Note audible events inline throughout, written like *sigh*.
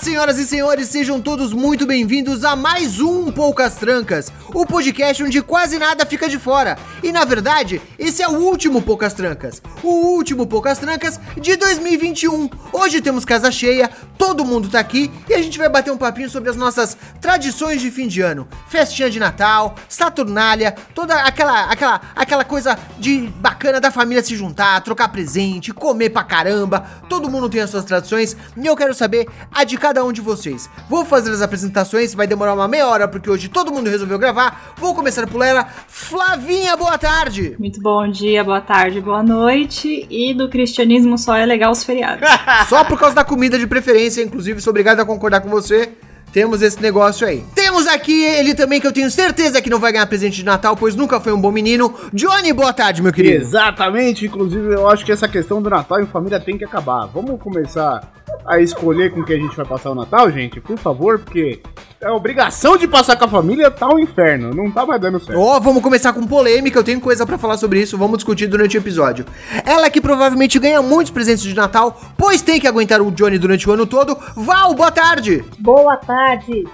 senhoras e senhores, sejam todos muito bem-vindos a mais um Poucas Trancas, o podcast onde quase nada fica de fora. E na verdade, esse é o último Poucas Trancas, o último Poucas Trancas de 2021. Hoje temos casa cheia, todo mundo tá aqui e a gente vai bater um papinho sobre as nossas tradições de fim de ano, festinha de Natal, Saturnália, toda aquela aquela aquela coisa de bacana da família se juntar, trocar presente, comer pra caramba. Todo mundo tem as suas tradições e eu quero saber a de cada um de vocês. Vou fazer as apresentações, vai demorar uma meia hora porque hoje todo mundo resolveu gravar. Vou começar por ela. Flavinha, boa tarde. Muito bom dia, boa tarde, boa noite. E do cristianismo só é legal os feriados. *laughs* Só por causa da comida de preferência, inclusive, sou obrigado a concordar com você. Temos esse negócio aí. Temos aqui ele também, que eu tenho certeza que não vai ganhar presente de Natal, pois nunca foi um bom menino. Johnny, boa tarde, meu querido. Exatamente, inclusive eu acho que essa questão do Natal em família tem que acabar. Vamos começar a escolher com que a gente vai passar o Natal, gente, por favor, porque a obrigação de passar com a família tá um inferno, não tá mais dando certo. Ó, vamos começar com polêmica, eu tenho coisa pra falar sobre isso, vamos discutir durante o episódio. Ela que provavelmente ganha muitos presentes de Natal, pois tem que aguentar o Johnny durante o ano todo. Val, boa tarde. Boa tarde.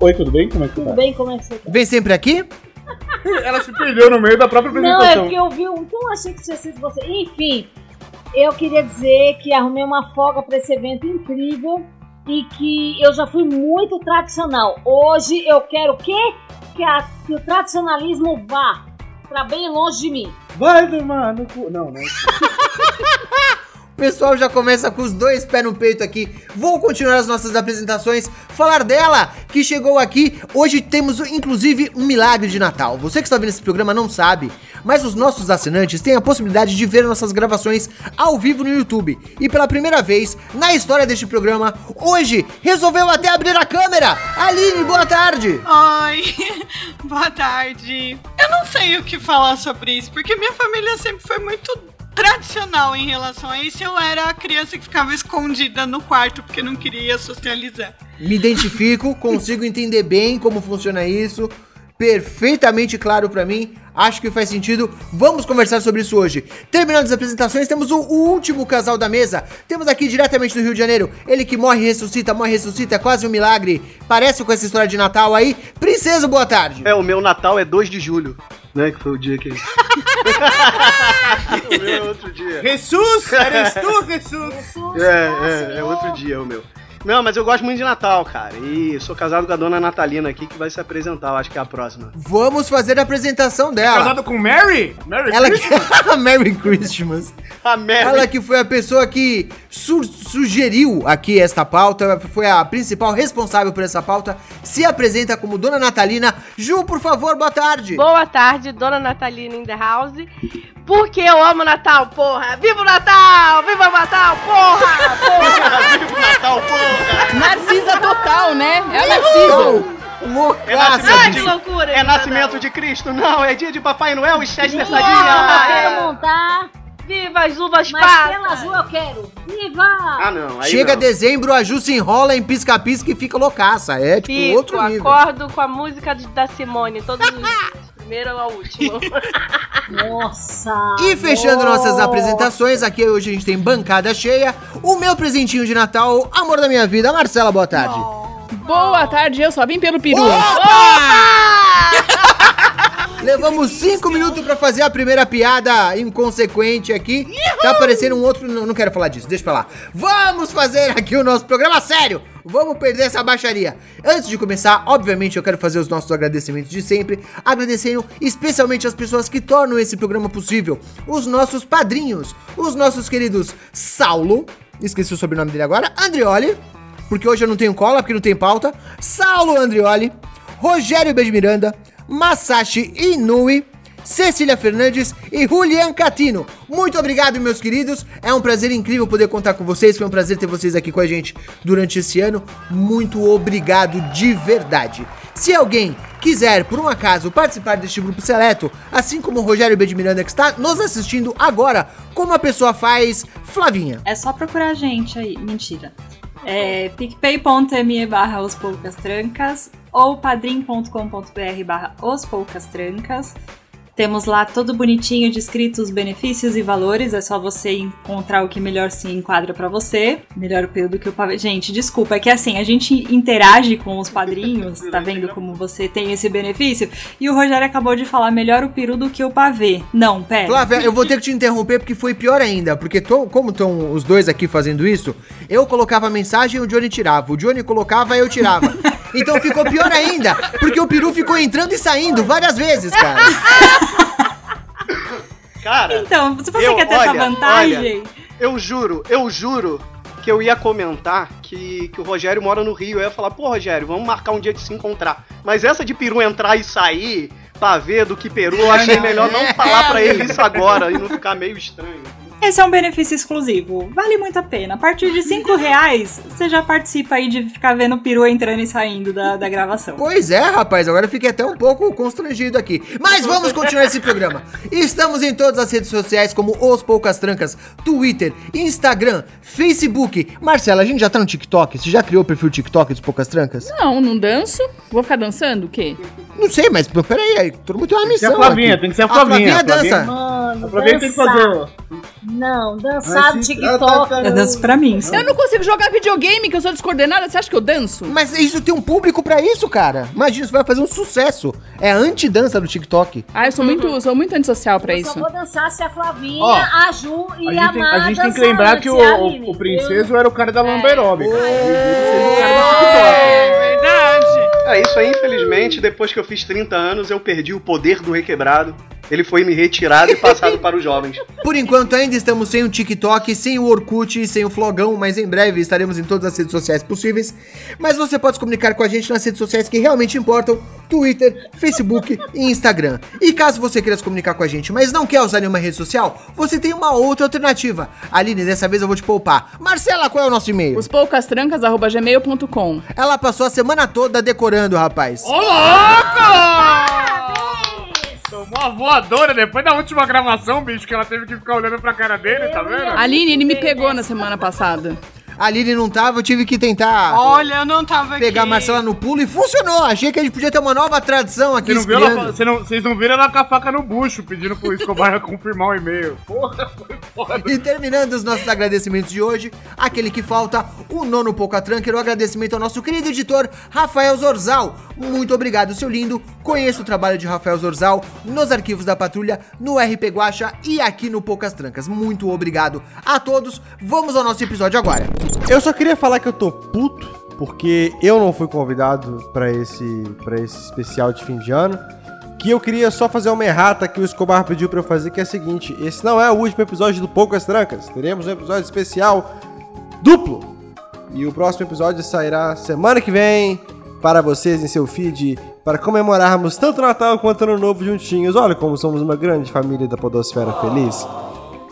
Oi, tudo bem? Como é que Tudo tá? bem? Como é que você tá? Vem sempre aqui? *laughs* Ela se perdeu no meio da própria Não, é apresentação. porque eu vi um. Então achei que tinha sido você. Enfim, eu queria dizer que arrumei uma folga pra esse evento incrível e que eu já fui muito tradicional. Hoje eu quero o quê? Que, a- que o tradicionalismo vá pra bem longe de mim. Vai tomar no cu. Não, não. *laughs* Pessoal já começa com os dois pés no peito aqui. Vou continuar as nossas apresentações. Falar dela, que chegou aqui. Hoje temos, inclusive, um milagre de Natal. Você que está vendo esse programa não sabe, mas os nossos assinantes têm a possibilidade de ver nossas gravações ao vivo no YouTube. E pela primeira vez na história deste programa, hoje resolveu até abrir a câmera. Aline, boa tarde. Oi, *laughs* boa tarde. Eu não sei o que falar sobre isso, porque minha família sempre foi muito tradicional em relação a isso. Eu era a criança que ficava escondida no quarto porque não queria socializar. Me identifico, consigo entender bem como funciona isso. Perfeitamente claro pra mim. Acho que faz sentido. Vamos conversar sobre isso hoje. Terminando as apresentações, temos o último casal da mesa. Temos aqui diretamente do Rio de Janeiro. Ele que morre e ressuscita, morre ressuscita, é quase um milagre. Parece com essa história de Natal aí. Princesa, boa tarde. É, o meu Natal é 2 de julho, né? Que foi o dia que. *laughs* o meu é outro dia. Jesus! Eres tu, Jesus! Jesus, É, é, é outro dia o meu. Não, mas eu gosto muito de Natal, cara. E sou casado com a dona Natalina aqui, que vai se apresentar, eu acho que é a próxima. Vamos fazer a apresentação dela. Casado com Mary? Mary Ela Christmas? que... *laughs* Merry Christmas. A Mary! Ela que foi a pessoa que su- sugeriu aqui esta pauta, foi a principal responsável por essa pauta, se apresenta como Dona Natalina. Ju, por favor, boa tarde. Boa tarde, Dona Natalina in the house. Porque eu amo Natal, porra! Viva o Natal! Viva o Natal, porra! *laughs* Porra! Viva o Natal, porra! Narcisa total, né? É a Narcisa. Loucaça, É nascimento Ai, que bicho. loucura! É nascimento de Cristo? Não, é dia de Papai Noel e Chester Sadinha! quero montar, Viva as uvas mas pela passas! Ju eu quero. Viva! Ah, não. Aí Chega não. dezembro, a Ju se enrola em pisca-pisca e fica loucaça. É tipo Fico, outro nível. acordo com a música de- da Simone, todos os dias. *laughs* Primeiro ao último. Nossa! E fechando nossas nossa. apresentações, aqui hoje a gente tem bancada cheia. O meu presentinho de Natal, amor da minha vida, Marcela, boa tarde. Boa tarde, eu só vim pelo peru. *laughs* Levamos cinco minutos pra fazer a primeira piada inconsequente aqui. Tá aparecendo um outro. Não, não quero falar disso, deixa pra lá. Vamos fazer aqui o nosso programa sério. Vamos perder essa baixaria. Antes de começar, obviamente eu quero fazer os nossos agradecimentos de sempre. Agradecendo especialmente as pessoas que tornam esse programa possível. Os nossos padrinhos. Os nossos queridos Saulo. Esqueci o sobrenome dele agora. Andrioli. Porque hoje eu não tenho cola, porque não tem pauta. Saulo Andrioli. Rogério Beijo Miranda. Masashi Inui, Cecília Fernandes e Julian Catino. Muito obrigado, meus queridos. É um prazer incrível poder contar com vocês. Foi um prazer ter vocês aqui com a gente durante esse ano. Muito obrigado de verdade. Se alguém quiser, por um acaso, participar deste grupo seleto, assim como o Rogério B. de Miranda que está nos assistindo agora, como a pessoa faz, Flavinha? É só procurar a gente aí. Mentira. É picpay.me barra os poucas trancas ou padrim.com.br barra os poucas trancas. Temos lá todo bonitinho descrito os benefícios e valores, é só você encontrar o que melhor se enquadra pra você. Melhor o período que o pavê. Gente, desculpa, é que assim, a gente interage com os padrinhos, tá vendo como você tem esse benefício? E o Rogério acabou de falar melhor o peru do que o pavê. Não, pera. Flávia, eu vou ter que te interromper porque foi pior ainda. Porque to- como estão os dois aqui fazendo isso, eu colocava a mensagem e o Johnny tirava. O Johnny colocava e eu tirava. Então ficou pior ainda, porque o peru ficou entrando e saindo várias vezes, cara. Cara, Então, se você Eu- quer ter essa olha, vantagem. eu juro, eu juro que eu ia comentar que, que o Rogério mora no Rio. Eu ia falar, pô, Rogério, vamos marcar um dia de se encontrar. Mas essa de peru entrar e sair pra ver do que peru, eu achei melhor não falar pra ele isso agora e não ficar meio estranho. Esse é um benefício exclusivo. Vale muito a pena. A partir de 5 *laughs* reais, você já participa aí de ficar vendo o peru entrando e saindo da, da gravação. Pois é, rapaz, agora eu fiquei até um pouco constrangido aqui. Mas vamos continuar esse programa. Estamos em todas as redes sociais, como Os Poucas Trancas, Twitter, Instagram, Facebook. Marcela, a gente já tá no TikTok? Você já criou o perfil TikTok dos Poucas Trancas? Não, não danço. Vou ficar dançando o quê? Não sei, mas peraí, aí, todo mundo tem uma Tem que ser a missão Flavinha, aqui. tem que ser a A Flavinha. Flavinha dança. A Flavinha tem que dançar. fazer. Não, dançar se- TikTok. Eu danço pra mim, sim. Eu não consigo jogar videogame, que eu sou descoordenada. Você acha que eu danço? Mas isso tem um público pra isso, cara. Imagina, isso vai fazer um sucesso. É a antidança do TikTok. Ah, eu sou muito, sou muito antissocial pra Eu isso. só vou dançar se a Flavinha, Ó, a Ju e A a, gente, tem, a Mara gente tem que lembrar que e o, o, o Princeso era o cara da lamba aeróbica. É. Do. É verdade. É, isso aí, infelizmente, depois que eu fiz 30 anos, eu perdi o poder do requebrado. Ele foi me retirado e passado para os jovens. *laughs* Por enquanto ainda estamos sem o TikTok, sem o Orkut e sem o Flogão, mas em breve estaremos em todas as redes sociais possíveis. Mas você pode se comunicar com a gente nas redes sociais que realmente importam: Twitter, Facebook e Instagram. E caso você queira se comunicar com a gente, mas não quer usar nenhuma rede social, você tem uma outra alternativa. Aline, dessa vez eu vou te poupar. Marcela, qual é o nosso e-mail? Ospoucastrancas.gmail.com Ela passou a semana toda decorando, rapaz. Ô, louco! Tomou a voadora depois da última gravação, bicho, que ela teve que ficar olhando pra cara dele, tá vendo? Aline, ele me pegou na semana passada. A Aline não tava, eu tive que tentar Olha, eu não tava aqui. pegar a Marcela no pulo e funcionou. Achei que a gente podia ter uma nova tradição aqui. Você não ela, não, vocês não viram ela com a faca no bucho, pedindo pro Escobar *laughs* confirmar o e-mail. Porra, foi foda. E terminando os nossos agradecimentos de hoje, aquele que falta, o nono Pouca Trunker, o agradecimento ao nosso querido editor Rafael Zorzal. Muito obrigado, seu lindo. Conheça o trabalho de Rafael Zorzal nos arquivos da Patrulha, no RP Guacha e aqui no Poucas Trancas. Muito obrigado a todos. Vamos ao nosso episódio agora. Eu só queria falar que eu tô puto, porque eu não fui convidado pra esse, pra esse especial de fim de ano. Que eu queria só fazer uma errata que o Escobar pediu pra eu fazer, que é a seguinte: esse não é o último episódio do Poucas Trancas. Teremos um episódio especial duplo. E o próximo episódio sairá semana que vem para vocês em seu feed, para comemorarmos tanto Natal quanto Ano Novo juntinhos. Olha como somos uma grande família da Podosfera Feliz.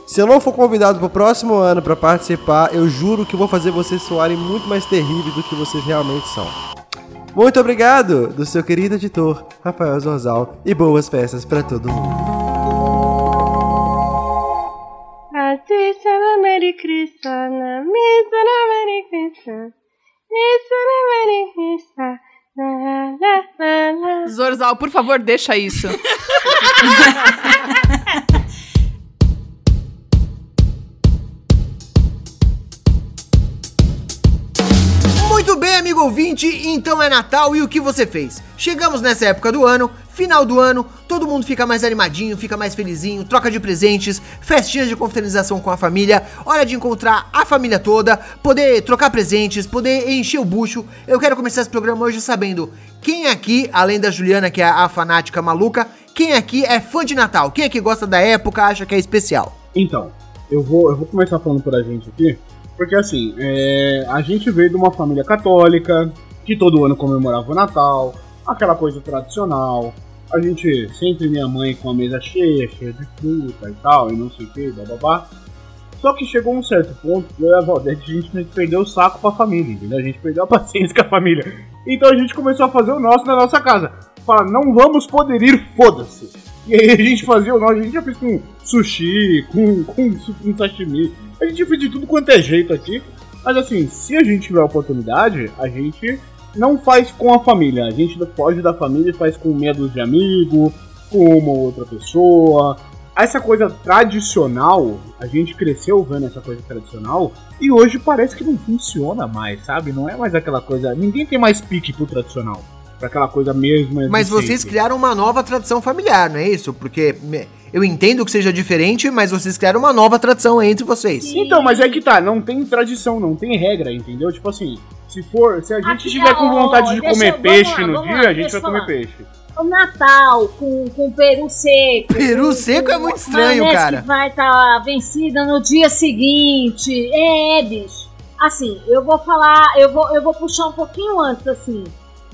Se eu não for convidado pro próximo ano pra participar, eu juro que vou fazer vocês soarem muito mais terríveis do que vocês realmente são. Muito obrigado do seu querido editor, Rafael Zorzal, e boas festas pra todo mundo. Merry Merry Merry. Zorzal, por favor, deixa isso. *laughs* Muito bem, amigo ouvinte, então é Natal e o que você fez? Chegamos nessa época do ano, final do ano, todo mundo fica mais animadinho, fica mais felizinho, troca de presentes, festinhas de confraternização com a família, hora de encontrar a família toda, poder trocar presentes, poder encher o bucho. Eu quero começar esse programa hoje sabendo quem aqui, além da Juliana, que é a fanática maluca, quem aqui é fã de Natal? Quem aqui gosta da época, acha que é especial? Então, eu vou, eu vou começar falando pra gente aqui, porque assim, é, a gente veio de uma família católica, que todo ano comemorava o Natal, aquela coisa tradicional. a gente sempre minha mãe com a mesa cheia, cheia de fruta e tal, e não sei o que, bababá. Só que chegou um certo ponto eu e a Valdete a gente perdeu o saco com a família, entendeu? A gente perdeu a *laughs* paciência com a família. Então a gente começou a fazer o nosso na nossa casa. Fala, não vamos poder ir, foda-se. E aí a gente fazia o nosso, a gente já fez com sushi, com, com, com sashimi. A gente fez de tudo quanto é jeito aqui. Mas assim, se a gente tiver a oportunidade, a gente não faz com a família. A gente foge da família e faz com dúzia de amigo, com uma ou outra pessoa. Essa coisa tradicional, a gente cresceu vendo essa coisa tradicional e hoje parece que não funciona mais, sabe? Não é mais aquela coisa. Ninguém tem mais pique pro tradicional. Pra aquela coisa mesmo. de Mas vocês sempre. criaram uma nova tradição familiar, não é isso? Porque eu entendo que seja diferente, mas vocês criaram uma nova tradição entre vocês. Então, mas é que tá, não tem tradição, não tem regra, entendeu? Tipo assim, se for, se a gente Aqui, tiver com ó, vontade de comer eu- peixe lá, no dia, lá, a gente vai eu comer falar. peixe. O Natal com, com peru seco. Peru com- seco é com muito estranho, cara. que vai estar vencida no dia seguinte. É, bicho. Assim, eu vou falar, eu vou, eu vou puxar um pouquinho antes, assim.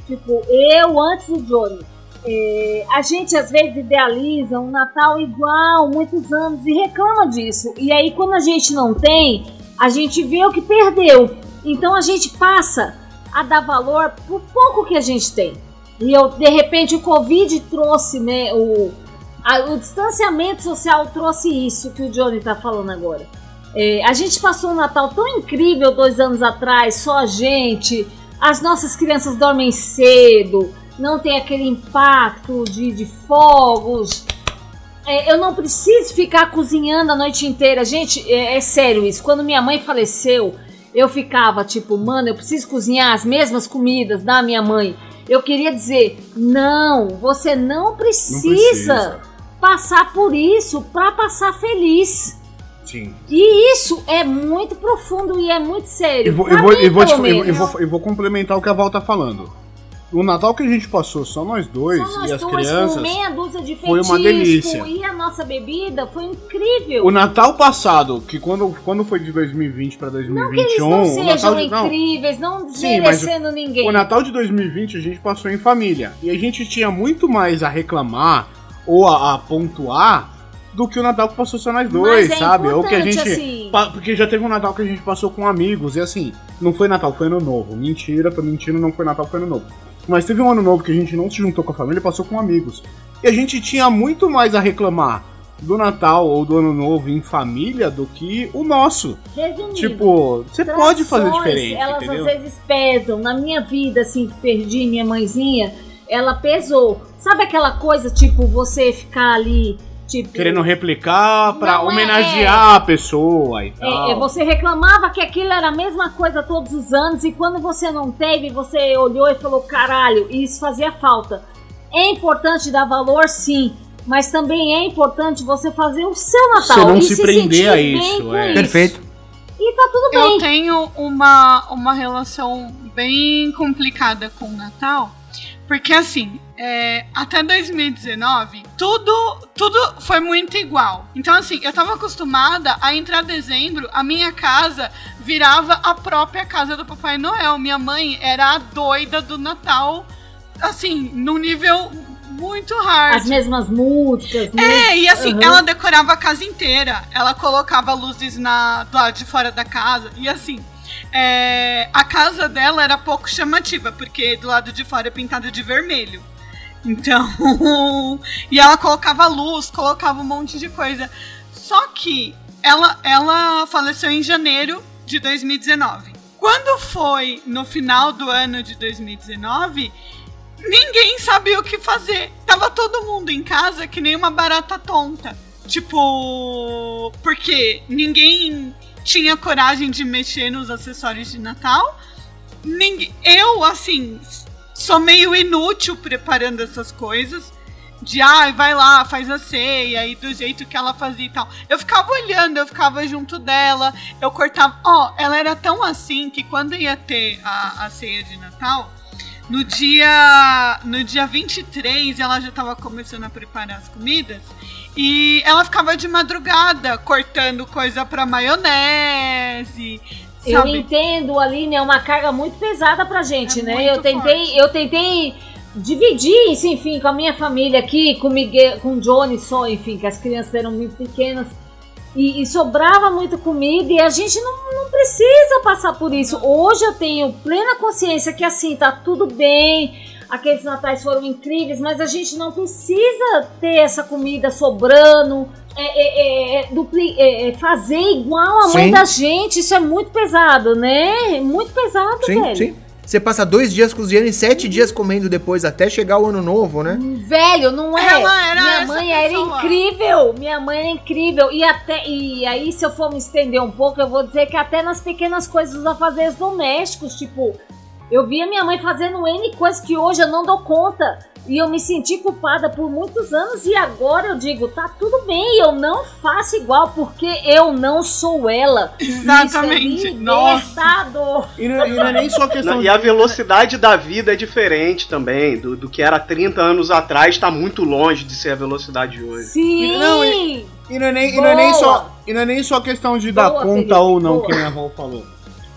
Tipo, eu antes do Johnny. É, a gente às vezes idealiza um Natal igual, muitos anos, e reclama disso. E aí, quando a gente não tem, a gente vê o que perdeu. Então a gente passa a dar valor pro pouco que a gente tem. E eu, de repente o Covid trouxe, né? O, a- o distanciamento social trouxe isso que o Johnny tá falando agora. É, a gente passou um Natal tão incrível dois anos atrás, só a gente. As nossas crianças dormem cedo, não tem aquele impacto de, de fogos. É, eu não preciso ficar cozinhando a noite inteira. Gente, é, é sério isso. Quando minha mãe faleceu, eu ficava tipo, mano, eu preciso cozinhar as mesmas comidas da minha mãe. Eu queria dizer, não, você não precisa, precisa. passar por isso pra passar feliz. Sim. E isso é muito profundo e é muito sério. Eu vou, Pra eu vou, mim, eu vou, te- pelo eu- eu menos. vou- eu vou complementar o que a Val tá falando. O Natal que a gente passou, só nós dois Só nós e as crianças. com meia dúzia de foi uma delícia. E a nossa bebida foi incrível. O Natal passado, que quando, quando foi de 2020 pra Não que eles 2021, não sejam Natal de, não, incríveis, não Sim, desmerecendo ninguém. O Natal de 2020 a gente passou em família. E a gente tinha muito mais a reclamar ou a, a pontuar do que o Natal que passou só nós dois, é sabe? Ou que a gente. assim. Porque já teve um Natal que a gente passou com amigos. E assim, não foi Natal, foi ano novo. Mentira, tô mentindo, não foi Natal, foi ano novo. Mas teve um ano novo que a gente não se juntou com a família, passou com amigos. E a gente tinha muito mais a reclamar do Natal ou do ano novo em família do que o nosso. Resumindo, Tipo, você pode fazer diferente, Elas entendeu? às vezes pesam. Na minha vida, assim, que perdi minha mãezinha, ela pesou. Sabe aquela coisa, tipo, você ficar ali, tipo. Querendo replicar pra é, homenagear a pessoa e tal. É, é, você reclamava que aquilo era a mesma coisa todos os anos e quando você não teve, você olhou e falou, caralho, isso fazia falta. É importante dar valor, sim, mas também é importante você fazer o seu Natal. Você não e se prender a isso, é. Perfeito. E tá tudo Eu bem. tenho uma, uma relação bem complicada com o Natal, porque assim, é, até 2019, tudo, tudo foi muito igual. Então, assim, eu tava acostumada a entrar dezembro, a minha casa virava a própria casa do Papai Noel. Minha mãe era a doida do Natal, assim, num nível muito hard. As mesmas músicas, né? É, e assim, Aham. ela decorava a casa inteira. Ela colocava luzes na, do lado de fora da casa. E assim, é, a casa dela era pouco chamativa, porque do lado de fora é pintada de vermelho. Então. *laughs* e ela colocava luz, colocava um monte de coisa. Só que ela, ela faleceu em janeiro de 2019. Quando foi no final do ano de 2019, ninguém sabia o que fazer. Tava todo mundo em casa que nem uma barata tonta. Tipo, porque ninguém tinha coragem de mexer nos acessórios de Natal. Ninguém, eu, assim, sou meio inútil preparando essas coisas. De, ai, vai lá, faz a ceia, e do jeito que ela fazia e tal. Eu ficava olhando, eu ficava junto dela, eu cortava. Ó, ela era tão assim que quando ia ter a, a ceia de Natal, no dia, no dia 23, ela já estava começando a preparar as comidas. E ela ficava de madrugada cortando coisa pra maionese. Eu sabe? entendo, Aline, é uma carga muito pesada pra gente, É né? Eu tentei, forte. eu tentei dividir isso, enfim, com a minha família aqui, com o Miguel, com o Johnny só, enfim, que as crianças eram muito pequenas. E, e sobrava muito comida e a gente não, não precisa passar por isso. Hoje eu tenho plena consciência que assim, tá tudo bem, aqueles natais foram incríveis, mas a gente não precisa ter essa comida sobrando, é, é, é, dupli- é, é, fazer igual a mãe Sim. da gente. Isso é muito pesado, né? Muito pesado, Sim, velho. sim. Você passa dois dias cozinhando e sete dias comendo depois, até chegar o ano novo, né? Velho, não é? Minha mãe era pessoa. incrível. Minha mãe era incrível. E até e aí, se eu for me estender um pouco, eu vou dizer que até nas pequenas coisas dos afazeres domésticos, tipo, eu via minha mãe fazendo N coisas que hoje eu não dou conta. E eu me senti culpada por muitos anos e agora eu digo, tá tudo bem, eu não faço igual porque eu não sou ela. Exatamente. Isso é Nossa. E não, e não é nem só questão Não, de. e a velocidade da vida é diferente também. Do, do que era 30 anos atrás, tá muito longe de ser a velocidade de hoje. Sim! Não, E não é nem, e não é nem só, e não é nem só questão de dar Boa, conta Felipe, ou não, boa. que minha avó falou.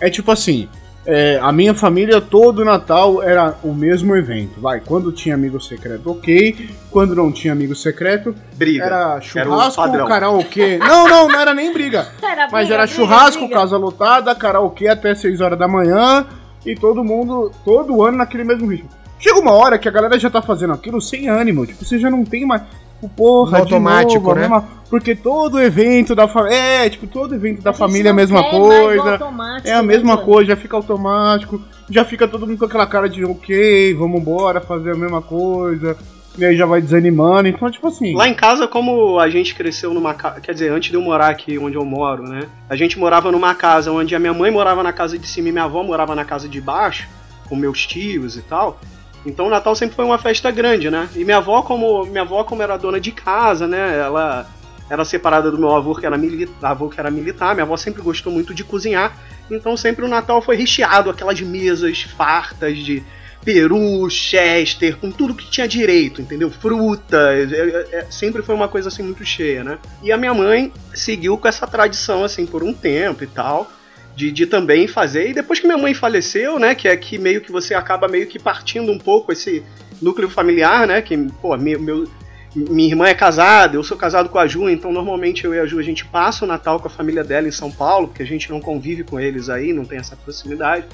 É tipo assim, é, a minha família todo Natal era o mesmo evento. Vai, quando tinha amigo secreto, ok. Quando não tinha amigo secreto, Briga. era churrasco, padrão. karaokê. Não, não, não era nem briga. *laughs* Era Mas briga, era briga, churrasco, briga. casa lotada, karaokê até 6 horas da manhã e todo mundo, todo ano naquele mesmo ritmo. Chega uma hora que a galera já tá fazendo aquilo sem ânimo, tipo, você já não tem mais. Tipo, porra, No automático, de novo, né? mesma- porque todo evento da família. É, tipo, todo evento da A família é a mesma coisa. É a né, mesma Johnny? coisa, já fica automático, já fica todo mundo com aquela cara de ok, vamos embora fazer a mesma coisa. E aí já vai desanimando. Então, tipo assim. Lá em casa, como a gente cresceu numa casa. Quer dizer, antes de eu morar aqui onde eu moro, né? A gente morava numa casa onde a minha mãe morava na casa de cima e minha avó morava na casa de baixo, com meus tios e tal. Então o Natal sempre foi uma festa grande, né? E minha avó, como minha avó, como era dona de casa, né? Ela era separada do meu avô que era militar, avô que era militar. Minha avó sempre gostou muito de cozinhar. Então sempre o Natal foi recheado aquelas mesas fartas de peru, chester, com tudo que tinha direito, entendeu? Frutas, é- é- é- sempre foi uma coisa assim muito cheia, né? E a minha mãe seguiu com essa tradição assim por um tempo e tal. De, de também fazer, e depois que minha mãe faleceu, né, que é que meio que você acaba meio que partindo um pouco esse núcleo familiar, né, que, pô, meu, meu- minha irmã é casada, eu sou casado com a Ju, então normalmente eu e a Ju a gente passa o Natal com a família dela em São Paulo, porque a gente não convive com eles aí, não tem essa proximidade.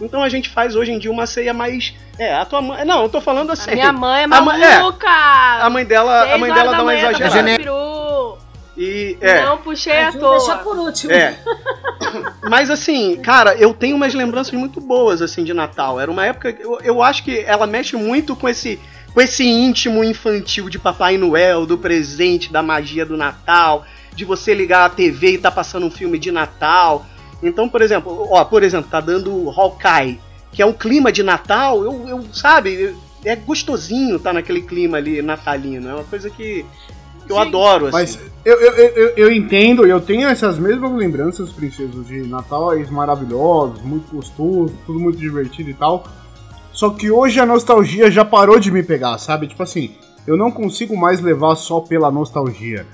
Então a gente faz hoje em dia uma ceia mais. É, a tua mãe. Não, eu tô falando assim. Minha mãe é A mãe- é. maluca! A mãe dela, a mãe dela dá uma tá exagerada. E, é. Não puxei Ajuda, toa. deixa por último. É. *laughs* Mas assim, cara, eu tenho umas lembranças muito boas assim de Natal. Era uma época, eu, eu acho que ela mexe muito com esse com esse íntimo infantil de Papai Noel, do presente, da magia do Natal, de você ligar a TV e tá passando um filme de Natal. Então, por exemplo, ó, por exemplo, tá dando Hawkeye, que é um clima de Natal, eu, eu sabe, é gostosinho tá naquele clima ali natalino. É uma coisa que eu adoro, assim. Mas eu, eu, eu, eu- entendo, eu tenho essas mesmas lembranças, princesas, de natais maravilhosos, muito gostoso, tudo muito divertido e tal. Só que hoje a nostalgia já parou de me pegar, sabe? Tipo assim, eu não consigo mais levar só pela nostalgia.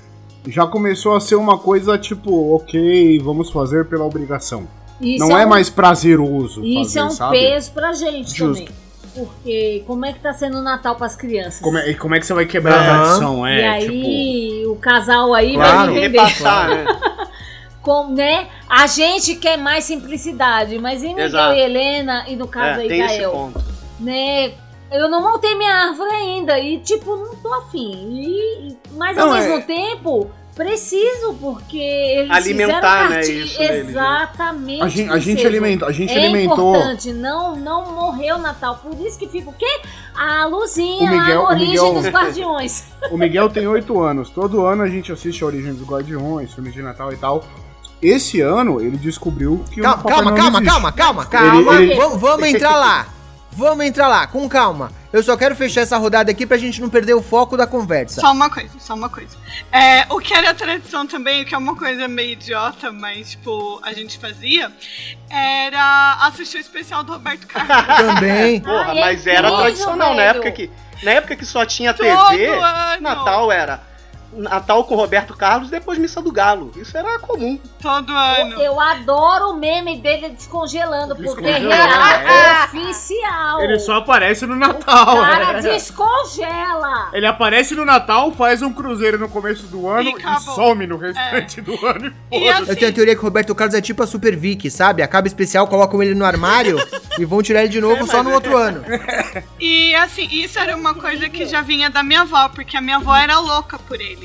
Já começou a ser uma coisa tipo, ok, vamos fazer pela obrigação. Isso não é, um- mais prazeroso Isso fazer, é um sabe? peso pra gente Justo. também. Porque como é que tá sendo o Natal pras crianças? Como é, e como é que você vai quebrar a Aham. tradição? e É, tipo... aí o casal aí Claro. vai entender. Repassar, né? *laughs* Com, né? A gente quer mais simplicidade, mas e Miguel Exato. e Helena, e no caso É, aí tem esse Gael, ponto. né? Eu não montei minha árvore ainda e, tipo, não tô afim. E, mas ao Não, é- mesmo tempo, preciso, porque eles Alimentar, fizeram né, isso deles, né? Exatamente. A gente, a gente alimentou, a gente é alimentou. importante, não, não morreu o Natal. Por isso que fica o quê? A luzinha O Miguel- o a origem Miguel- dos guardiões. O Miguel tem 8 anos. Todo ano a gente assiste a Origem dos Guardiões, filmes de Natal e tal. Esse ano ele descobriu que o Calma, Papai calma, Noel calma, calma, calma, calma. Ele- ele- Vamos, vamos entrar lá. Vamos entrar lá, com calma. Eu só quero fechar essa rodada aqui pra gente não perder o foco da conversa. Só uma coisa, só uma coisa. É, o que era tradição também, o que é uma coisa meio idiota, mas, tipo, a gente fazia, era assistir o especial do Roberto Carlos. *laughs* Também. Porra, é mas era tradicional. Na época que, na época que só tinha Todo TV, ano. Natal era Natal com Roberto Carlos e depois missa do Galo. Isso era comum. Todo ano. Eu adoro o meme dele descongelando, porque é Descongelando, real, é. oficial. Ele só aparece no O Natal. cara é. descongela. Ele aparece no Natal, faz um cruzeiro no começo do ano E e, some no restante do ano e E assim, Eu tenho a teoria que o Roberto Carlos é tipo a Super Vic, sabe? Acaba especial, colocam ele no armário *laughs* e vão tirar ele de novo só no outro ano. *laughs* E assim, isso era uma coisa que já vinha da minha avó, porque a minha avó era louca por ele.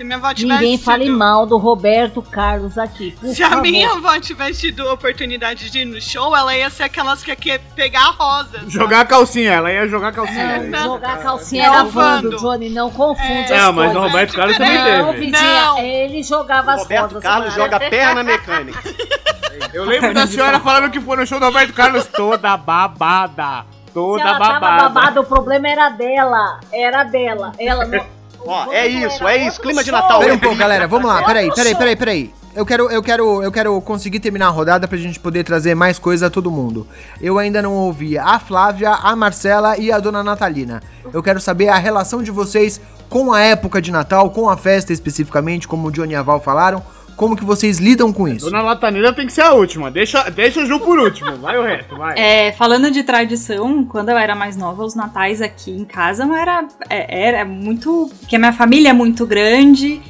Se minha avó tivesse Ninguém tido- fale mal do Roberto Carlos aqui, por Se a favor. minha avó tivesse tido a oportunidade de ir no show, ela ia ser aquelas que quer pegar rosas. Jogar a calcinha, ela ia jogar a calcinha. Não, jogar a calcinha era Vando. Johnny, não confunde É. as Não, mas o. Roberto Carlos também Não, teve. Vidinha, Não. ele jogava as Roberto rosas. Carlos cara. joga perna mecânica. *laughs* Eu lembro da senhora falando que foi no show do Roberto Carlos toda babada. Se Toda ela tava babada. babada, o problema era dela. Era dela. Ela não... Ó, é isso, é isso. Clima de. Natal. Pera um pouco, galera. Vamos lá. Peraí, peraí, peraí, peraí. Eu quero, eu quero, eu quero conseguir terminar a rodada pra gente poder trazer mais coisa a todo mundo. Eu ainda não ouvi a Flávia, a Marcela e a dona Natalina. Eu quero saber a relação de vocês com a época de Natal, com a festa especificamente, como o Johnny e a Val falaram. Como que vocês lidam com isso? Dona Latanila tem que ser a última. Deixa, deixa o Ju por último. Vai o resto, vai. É, falando de tradição, quando eu era mais nova, os natais aqui em casa não era, é, era muito. Porque a minha família é muito grande.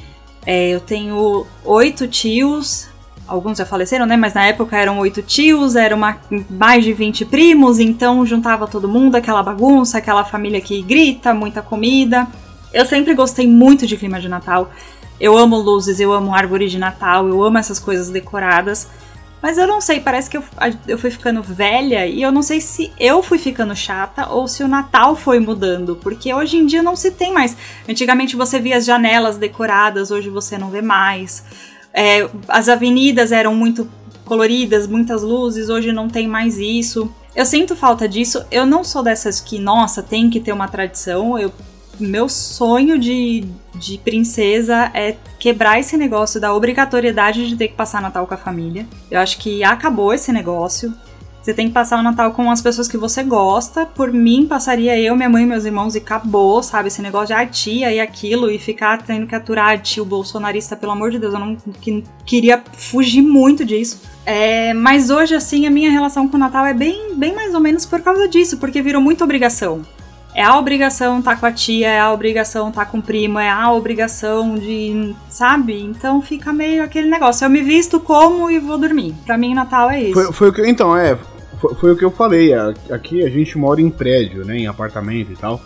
é, eu tenho oito tios. Alguns já faleceram, né? Mas na época eram oito tios, eram uma- mais de 20 primos, então juntava todo mundo, aquela bagunça, aquela família que grita, muita comida. Eu sempre gostei muito de clima de Natal. Eu amo luzes, eu amo árvore de Natal, eu amo essas coisas decoradas. Mas eu não sei, parece que eu, eu fui ficando velha e eu não sei se eu fui ficando chata ou se o Natal foi mudando, porque hoje em dia não se tem mais. Antigamente você via as janelas decoradas, hoje você não vê mais. É, as avenidas eram muito coloridas, muitas luzes, hoje não tem mais isso. Eu sinto falta disso. Eu não sou dessas que, nossa, tem que ter uma tradição. Eu, meu sonho de, de princesa é quebrar esse negócio da obrigatoriedade de ter que passar Natal com a família. Eu acho que acabou esse negócio. Você tem que passar o Natal com as pessoas que você gosta. Por mim, passaria eu, minha mãe e meus irmãos e acabou, sabe? Esse negócio de ah, tia e aquilo e ficar tendo que aturar tio bolsonarista, pelo amor de Deus, eu não que- queria fugir muito disso. É, mas hoje, assim, a minha relação com o Natal é bem, bem mais ou menos por causa disso, porque virou muita obrigação. É a obrigação estar com a tia, é a obrigação estar com o primo, é a obrigação de. Sabe? Então fica meio aquele negócio. Eu me visto como e vou dormir. Pra mim, Natal é isso. Foi, foi o que, então, é, foi, foi o que eu falei. Aqui a gente mora em prédio, né, em apartamento e tal.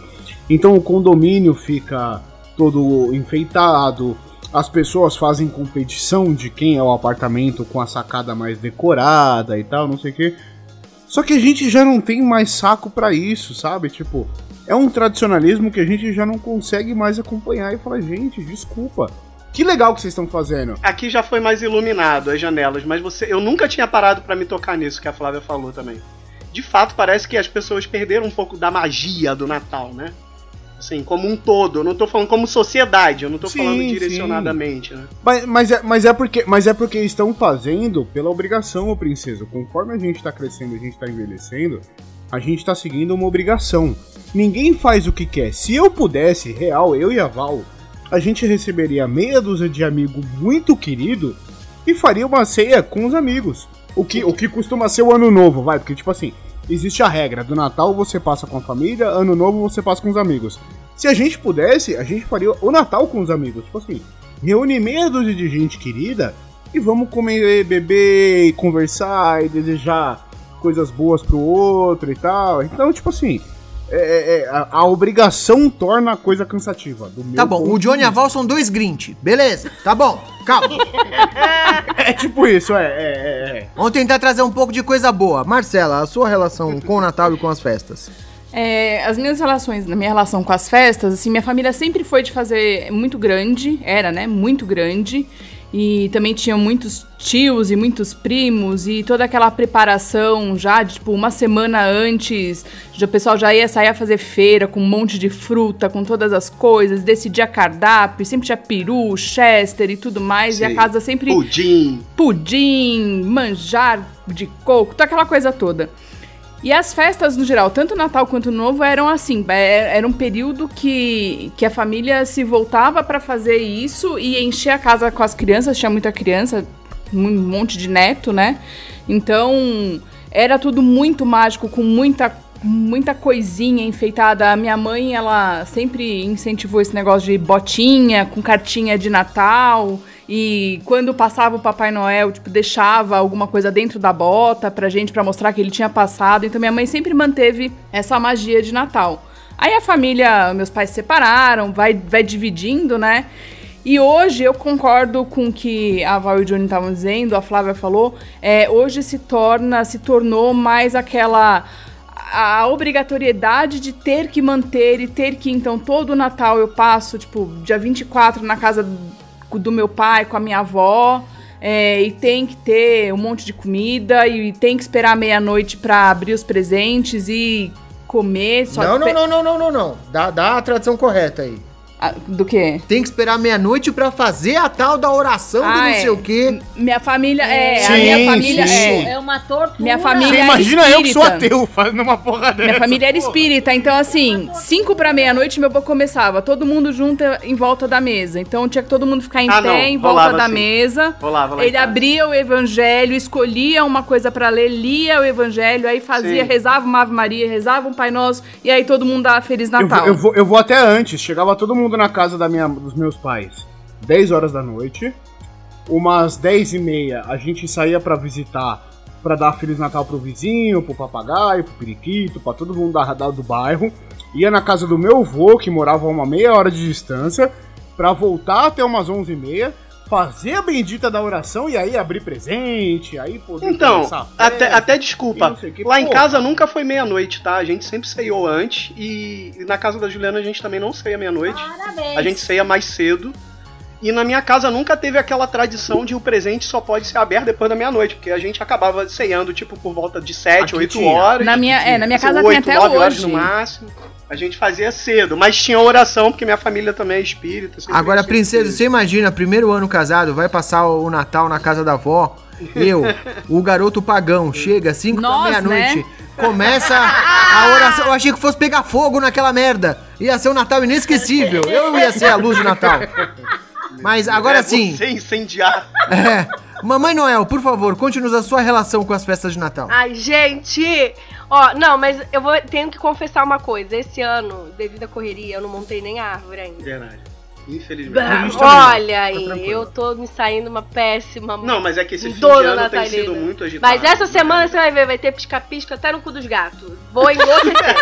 Então o condomínio fica todo enfeitado. As pessoas fazem competição de quem é o apartamento com a sacada mais decorada e tal, não sei o quê. Só que a gente já não tem mais saco pra isso, sabe? Tipo, é um tradicionalismo que a gente já não consegue mais acompanhar e fala, gente, desculpa. Que legal que vocês estão fazendo. Aqui já foi mais iluminado as janelas, mas você, eu nunca tinha parado pra me tocar nisso que a Flávia falou também. De fato, parece que as pessoas perderam um pouco da magia do Natal, né? Assim, como um todo. Eu não tô falando como sociedade, eu não tô Sim, falando sim. direcionadamente, né? Mas, mas, é, mas, é porque, mas é porque estão fazendo pela obrigação, ô princesa. Conforme a gente tá crescendo, a gente tá envelhecendo, a gente tá seguindo uma obrigação. Ninguém faz o que quer. Se eu pudesse, real, eu e a Val, a gente receberia meia dúzia de amigo muito querido e faria uma ceia com os amigos. O que, o que costuma ser o ano novo, vai? Porque, tipo assim, existe a regra do Natal você passa com a família, ano novo você passa com os amigos. Se a gente pudesse, a gente faria o Natal com os amigos. Tipo assim, reúne meia dúzia de gente querida e vamos comer, beber, e conversar e desejar coisas boas pro outro e tal. Então, tipo assim, é- é- é, a, a obrigação torna a coisa cansativa. do meu Tá bom, o Johnny e a. Val são dois Grinch. Beleza, tá bom, calma. *laughs* É tipo isso, é, é, é, é. Vamos tentar trazer um pouco de coisa boa. Marcela, a sua relação com o Natal e com as festas. É, as minhas relações, na minha relação com as festas, assim, minha família sempre foi de fazer muito grande, era, né, muito grande. E também tinha muitos tios e muitos primos e toda aquela preparação já, de, tipo, uma semana antes, já, o pessoal já ia sair a fazer feira com um monte de fruta, com todas as coisas, decidia cardápio, sempre tinha peru, chester e tudo mais, e a Sim. casa sempre Pudim. pudim, manjar de coco, toda aquela coisa toda. E as festas, no geral, tanto Natal quanto Novo, eram assim. é- Era um período que, que a família se voltava pra fazer isso e encher a casa com as crianças. Tinha muita criança, um monte de neto, né? Então, era tudo muito mágico, com muita muita coisinha enfeitada. A minha mãe, ela sempre incentivou esse negócio de botinha com cartinha de Natal. E quando passava o Papai Noel, tipo, deixava alguma coisa dentro da bota pra gente, pra mostrar que ele tinha passado. Então minha mãe sempre manteve essa magia de Natal. Aí a família, meus pais se separaram, vai, vai dividindo, né? E hoje eu concordo com o que a Val e o Johnny estavam dizendo, a Flávia falou. É, hoje se torna, se tornou mais aquela a obrigatoriedade de ter que manter e ter que, então, todo o Natal eu passo, tipo, dia 24 na casa do- meu pai, com a minha avó, é, e tem que ter um monte de comida, e tem que esperar meia-noite pra abrir os presentes e comer. Só Não, não, não, não, não, não, não. Dá, dá a tradução correta aí. Ah, Do quê? Tem que esperar meia-noite pra fazer a tal da oração do Ah, não é. sei o quê. Minha família é. a Sim, minha família sim. é. É uma tortura. Minha Você família é imagina eu que sou espírita. ateu fazendo uma porra dessa. Minha família era porra. espírita, então assim, cinco pra meia-noite meu avô começava, todo mundo junto em volta da mesa. Então tinha que todo mundo ficar em Ah, pé não, em volta rolava da assim. mesa. Rolava lá Ele abria o evangelho, escolhia uma coisa pra ler, lia o evangelho, aí fazia, Sim. rezava uma Ave Maria, rezava um Pai Nosso, e aí todo mundo dava Feliz Eu vou, Natal. eu, vou, eu vou até antes. Chegava todo mundo na casa da minha, dos meus pais. 10 horas da noite. Umas 10 e meia a gente saía pra visitar, pra dar Feliz Natal pro vizinho, pro papagaio, pro periquito, pra todo mundo da, da- do bairro. Ia na casa do meu avô, que morava a uma meia hora de distância, pra voltar até umas 11 e meia. Fazer a bendita da oração e aí abrir presente, aí poder Então, até, festa. até e desculpa. que. Lá em casa nunca foi meia-noite, tá? A gente sempre ceiou antes. E e na casa da Juliana a gente também não ceia meia-noite. Parabéns. A gente ceia mais cedo. E na minha casa nunca teve aquela tradição de o presente só pode ser aberto depois da meia-noite, porque a gente acabava ceando, tipo, por volta de 7, Aqui 8 tinha. horas. Na minha, é, na minha casa tem 8, até 9 horas hoje. no máximo. A gente fazia cedo, mas tinha oração, porque minha família também é espírita. Agora, princesa, você imagina, primeiro ano casado, vai passar o Natal na casa da avó. Eu, o garoto pagão, chega 5 da Nós, meia-noite, né? começa a oração. Eu achei que fosse pegar fogo naquela merda. Ia ser um Natal inesquecível. Eu ia ser a luz de Natal. Mas agora É, sim, Você incendiar. é. Mamãe Noel, por favor, conte-nos a sua relação com as festas de Natal. Ai, gente! Ó, não, mas eu vou, tenho que confessar uma coisa. Esse ano, devido à correria, eu não montei nem a árvore ainda. Verdade. Infelizmente. A Olha tá aí, eu tô me saindo uma péssima Não, mas é que esse fim de ano tem sido muito agitado. Mas essa semana você vai ver, vai ter pisca-pisca até no cu dos gatos. Vou enlouquecer.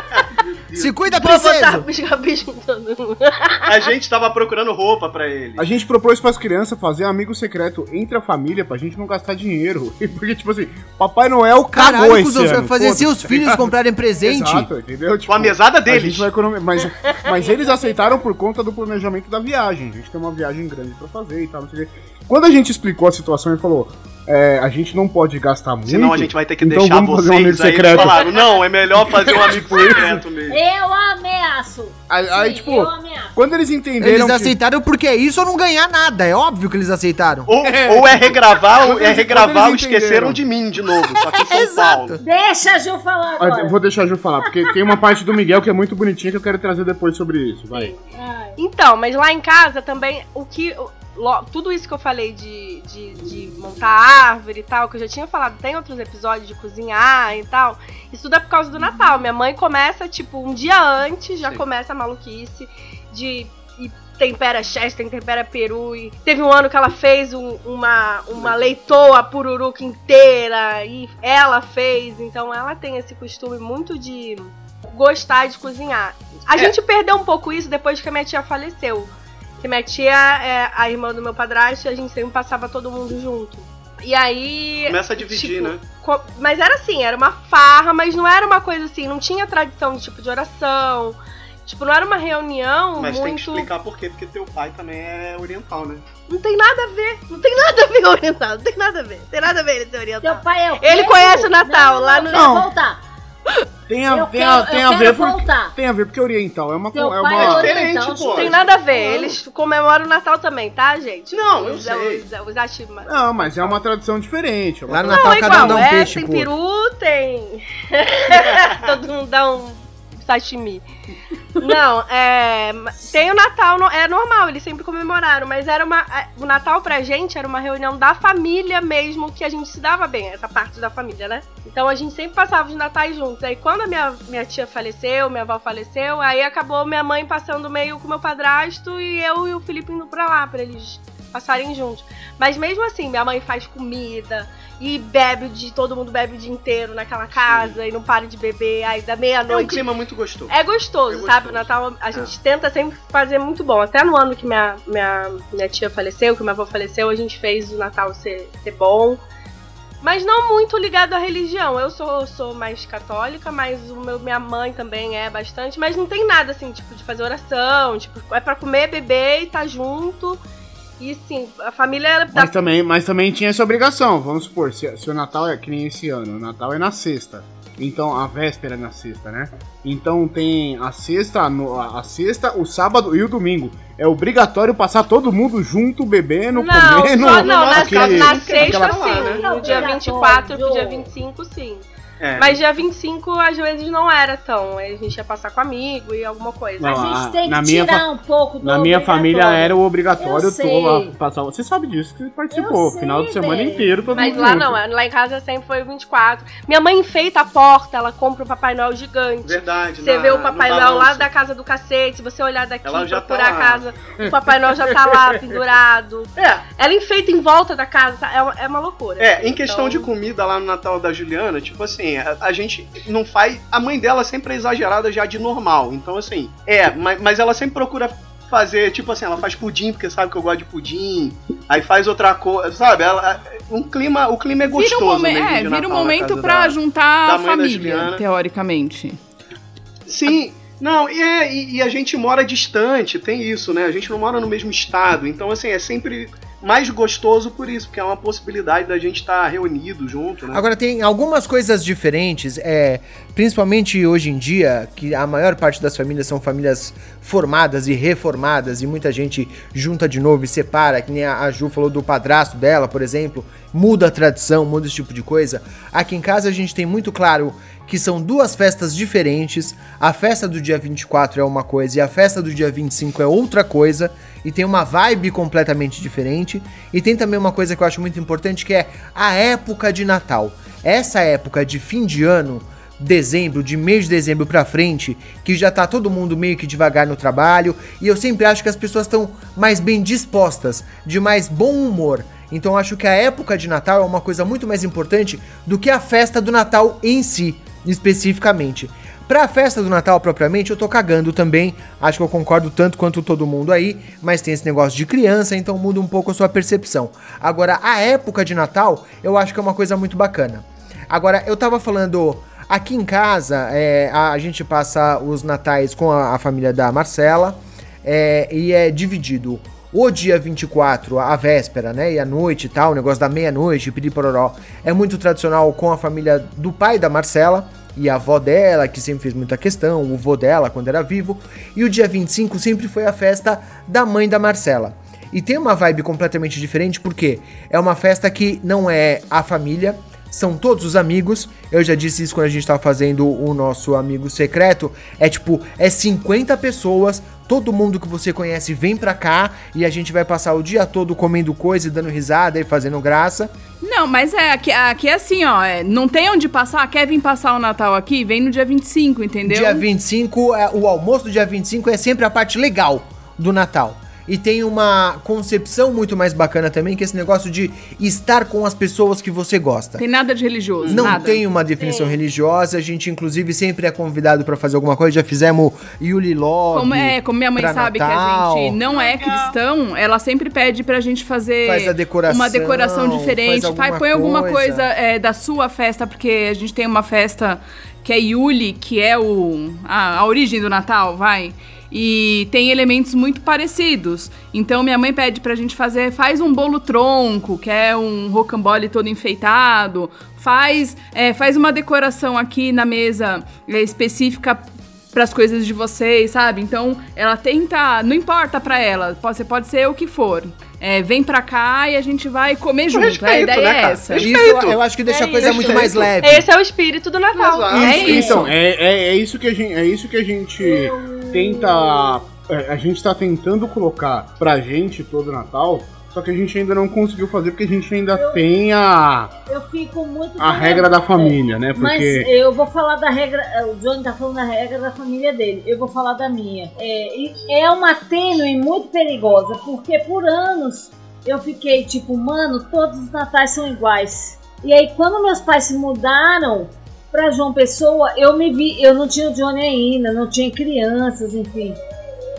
*laughs* Se cuida, princesa! pisca-pisca em todo mundo. A gente tava procurando roupa pra ele. A gente propôs pras crianças fazer amigo secreto entre a família pra gente não gastar dinheiro. *laughs* Porque, tipo assim, Papai Noel cagou Caralho, esse cuzão, você vai ano. fazer foda-se, seus tá filhos *laughs* comprarem presente. Exato, entendeu? Tipo, Com a mesada A deles. gente vai economizar. Mas, mas eles aceitaram por conta do planejamento da viagem. A gente tem uma viagem grande pra fazer e tal, não sei o quê. Quando a gente explicou a situação e falou, é, a gente não pode gastar muito. Senão a gente vai ter que então deixar vamos fazer um amigo vocês aí. secreto. Falaram, não, é melhor fazer um amigo *laughs* secreto mesmo. Eu ameaço. Aí, aí, Sim, tipo, eu ameaço. quando eles entenderam. Eles que- aceitaram porque é isso ou não ganhar nada. É óbvio que eles aceitaram. Ou, ou é regravar, ou é regravar quando o eles Esqueceram de Mim de novo, só que São Exato. Paulo. Deixa a Ju falar agora. eu vou deixar a Ju falar, porque tem uma parte do Miguel que é muito bonitinha que eu quero trazer depois sobre isso. Vai. Ai. Então, mas lá em casa também, o que. Tudo isso que eu falei de, de, de montar árvore e tal, que eu já tinha falado, tem outros episódios de cozinhar e tal. Isso tudo é por causa do Natal. Minha mãe começa, tipo, um dia antes, já Sim. começa a maluquice de. e tempera chester, tempera peru. E teve um ano que ela fez um- uma, uma leitoa pururuca inteira. E ela fez. Então ela tem esse costume muito de gostar de cozinhar. A É. gente perdeu um pouco isso depois que a minha tia faleceu. Que minha tia é a irmã do meu padrasto e a gente sempre passava todo mundo junto. E aí. Começa a dividir, tipo, né? Mas era assim, era uma farra, mas não era uma coisa assim, não tinha tradição de tipo de oração. Tipo, não era uma reunião Mas muito. tem que explicar por quê, porque teu pai também é oriental, né? Não tem nada a ver. Não tem nada a ver *laughs* oriental. Não tem nada a ver. Não tem nada a ver ele ser oriental. Teu pai é o Ele conhece o Natal Não, lá não, no- quero Não. voltar. Tem a, Eu tem quero- a, tem eu a quero ver por, voltar. tem a ver porque oriental é uma Teu é pai uma é diferente, pô. Não tem nada a ver. Eles comemoram o Natal também, tá, gente? Não, eu Os- sei. Os, os atima- Não, mas é uma tradição diferente. é uma. Lá no Não, Natal é cada igual. um dá um é, peixe tem outro. peru, tem. *laughs* todo mundo dá um sashimi. Não, é. Tem o Natal, é normal, eles sempre comemoraram, mas era uma. é, O Natal pra gente era uma reunião da família mesmo, que a gente se dava bem, essa parte da família, né? Então a gente sempre passava os natais juntos. Aí quando a minha, minha tia faleceu, minha avó faleceu, aí acabou minha mãe passando meio com meu padrasto e eu e o Felipe indo pra lá, pra eles passarem juntos. Mas mesmo assim, minha mãe faz comida e bebe de. Todo mundo bebe o dia inteiro naquela casa e não para de beber. Aí da É um meia-noite. clima muito gostoso. É gostoso, É gostoso. sabe? O Natal a gente tenta sempre fazer muito bom. Até no ano que minha, minha, minha tia faleceu, que minha avó faleceu, a gente fez o Natal ser, ser bom. Mas não muito ligado à religião. Eu sou, sou mais católica, mas o meu, minha mãe também é bastante. Mas não tem nada assim, tipo, de fazer oração. Tipo, é pra comer, beber e tá junto. E sim, a família. ela Mas dá- também, mas também tinha essa obrigação. Vamos supor, se, se o Natal é que nem esse ano, o Natal é na sexta. Então, a véspera é na sexta, né? Então tem a sexta, no- a a sexta, o sábado e o domingo. É obrigatório passar todo mundo junto, bebendo, Não, comendo. só não, *laughs* na, aquele- na sexta aquela- sim. né? No dia 24 pro dia 25, sim. É. Mas dia 25, às vezes, não era tão. A gente ia passar com amigo e alguma coisa. Não, a gente a- tem que minha tirar fa- um pouco do Na minha família era o obrigatório Eu to- sei. a- passar. Você sabe disso que participou. Sei, final de semana velho. inteiro, todo Mas mundo lá junto. não, lá em casa sempre foi 24. Minha mãe enfeita a porta, ela compra um Papai Noel gigante. Verdade. Você na- vê o no Papai Noel lá da casa do cacete, se você olhar daqui, Ela já procurar tá a casa, o Papai Noel já tá lá *laughs* pendurado. É, Ela enfeita em volta da casa, tá? é uma, é uma loucura. É, em questão de Então, comida lá no Natal da Juliana, tipo assim, a, a gente não faz. A mãe dela sempre é exagerada já de normal. Então, assim, é, mas, mas ela sempre procura fazer, tipo assim, ela faz pudim, porque sabe que eu gosto de pudim. Aí faz outra coisa, sabe? Ela, um clima, o clima é Vira gostoso. um, momen- é, vira um Natal na momento pra da- juntar da a família, teoricamente. Sim. Não, e, é, e, e a gente mora distante, tem isso, né? A gente não mora no mesmo estado. Então, assim, é sempre mais gostoso por isso, porque é uma possibilidade da gente estar reunido junto, né? Agora tem algumas coisas diferentes, é, principalmente hoje em dia, que a maior parte das famílias são famílias formadas e reformadas, e muita gente junta de novo e separa, que nem a Ju falou do padrasto dela, por exemplo, muda a tradição, muda esse tipo de coisa. Aqui em casa a gente tem muito claro que são duas festas diferentes, a festa do dia 24 é uma coisa e a festa do dia 25 é outra coisa, e tem uma vibe completamente diferente. E tem também uma coisa que eu acho muito importante que é a época de Natal. Essa época de fim de ano, dezembro, de mês de dezembro pra frente, que já tá todo mundo meio que devagar no trabalho, e eu sempre acho que as pessoas estão mais bem dispostas, de mais bom humor. Então acho que a época de Natal é uma coisa muito mais importante do que a festa do Natal em si, especificamente. Pra festa do Natal propriamente, eu tô cagando também. Acho que eu concordo tanto quanto todo mundo aí, mas tem esse negócio de criança, então muda um pouco a sua percepção. Agora, a época de Natal, eu acho que é uma coisa muito bacana. Agora, eu tava falando. Aqui em casa, é, a, a gente passa os natais com a, a família da Marcela é, e é dividido o dia 24, a véspera, né? E a noite e tal, o negócio da meia-noite, piripororó, é muito tradicional com a família do pai da Marcela e a avó dela, que sempre fez muita questão, o vô dela quando era vivo. E o dia 25 sempre foi a festa da mãe da Marcela. E tem uma vibe completamente diferente porque é uma festa que não é a família, são todos os amigos. Eu já disse isso quando a gente tava fazendo o nosso amigo secreto. É tipo, é 50 pessoas, todo mundo que você conhece vem pra cá e a gente vai passar o dia todo comendo coisa e dando risada e fazendo graça. Não, mas é, aqui, aqui é assim, ó, é, não tem onde passar, quer vir passar o Natal aqui, vem no dia 25, entendeu? Dia 25, é, o almoço do dia 25 é sempre a parte legal do Natal. E tem uma concepção muito mais bacana também, que é esse negócio de estar com as pessoas que você gosta. Tem nada de religioso, Não nada. tem uma definição religiosa, a gente inclusive sempre é convidado pra fazer alguma coisa, já fizemos Yuli Log. Como, é, como minha mãe sabe Natal. que a gente não é cristão, ela sempre pede pra gente fazer Faz a decoração, uma decoração diferente. faz Faz alguma põe alguma coisa. coisa é, da sua festa, porque a gente tem uma festa que é Yuli, que é o, a, a origem do Natal, vai. E tem elementos muito parecidos. Então minha mãe pede pra gente fazer, faz um bolo tronco, que é um rocambole todo enfeitado. Faz, é, faz uma decoração aqui na mesa é, específica para as coisas de vocês, sabe? Então, ela tenta, não importa pra ela, você pode ser o que for. É, vem pra cá e a gente vai comer junto. a respeito, ideia né, é essa. Respeito. Isso eu acho que deixa É a coisa isso. muito mais leve. Esse é o espírito do Natal. Exato. É Isso, isso. Então, é, é, é isso que a gente, é isso que a gente tenta. é, A gente tá tentando colocar pra gente todo Natal, só que a gente ainda não conseguiu fazer porque a gente ainda tem a, Eu fico muito. a regra da família, né? Mas Porque. eu vou falar da regra. O Johnny tá falando da regra da família dele. Eu vou falar da minha. É, é uma tênue muito perigosa, porque por anos eu fiquei tipo, mano, todos os natais são iguais. E aí, quando meus pais se mudaram pra João Pessoa, eu me vi. Eu não tinha o Johnny ainda, não tinha crianças, enfim.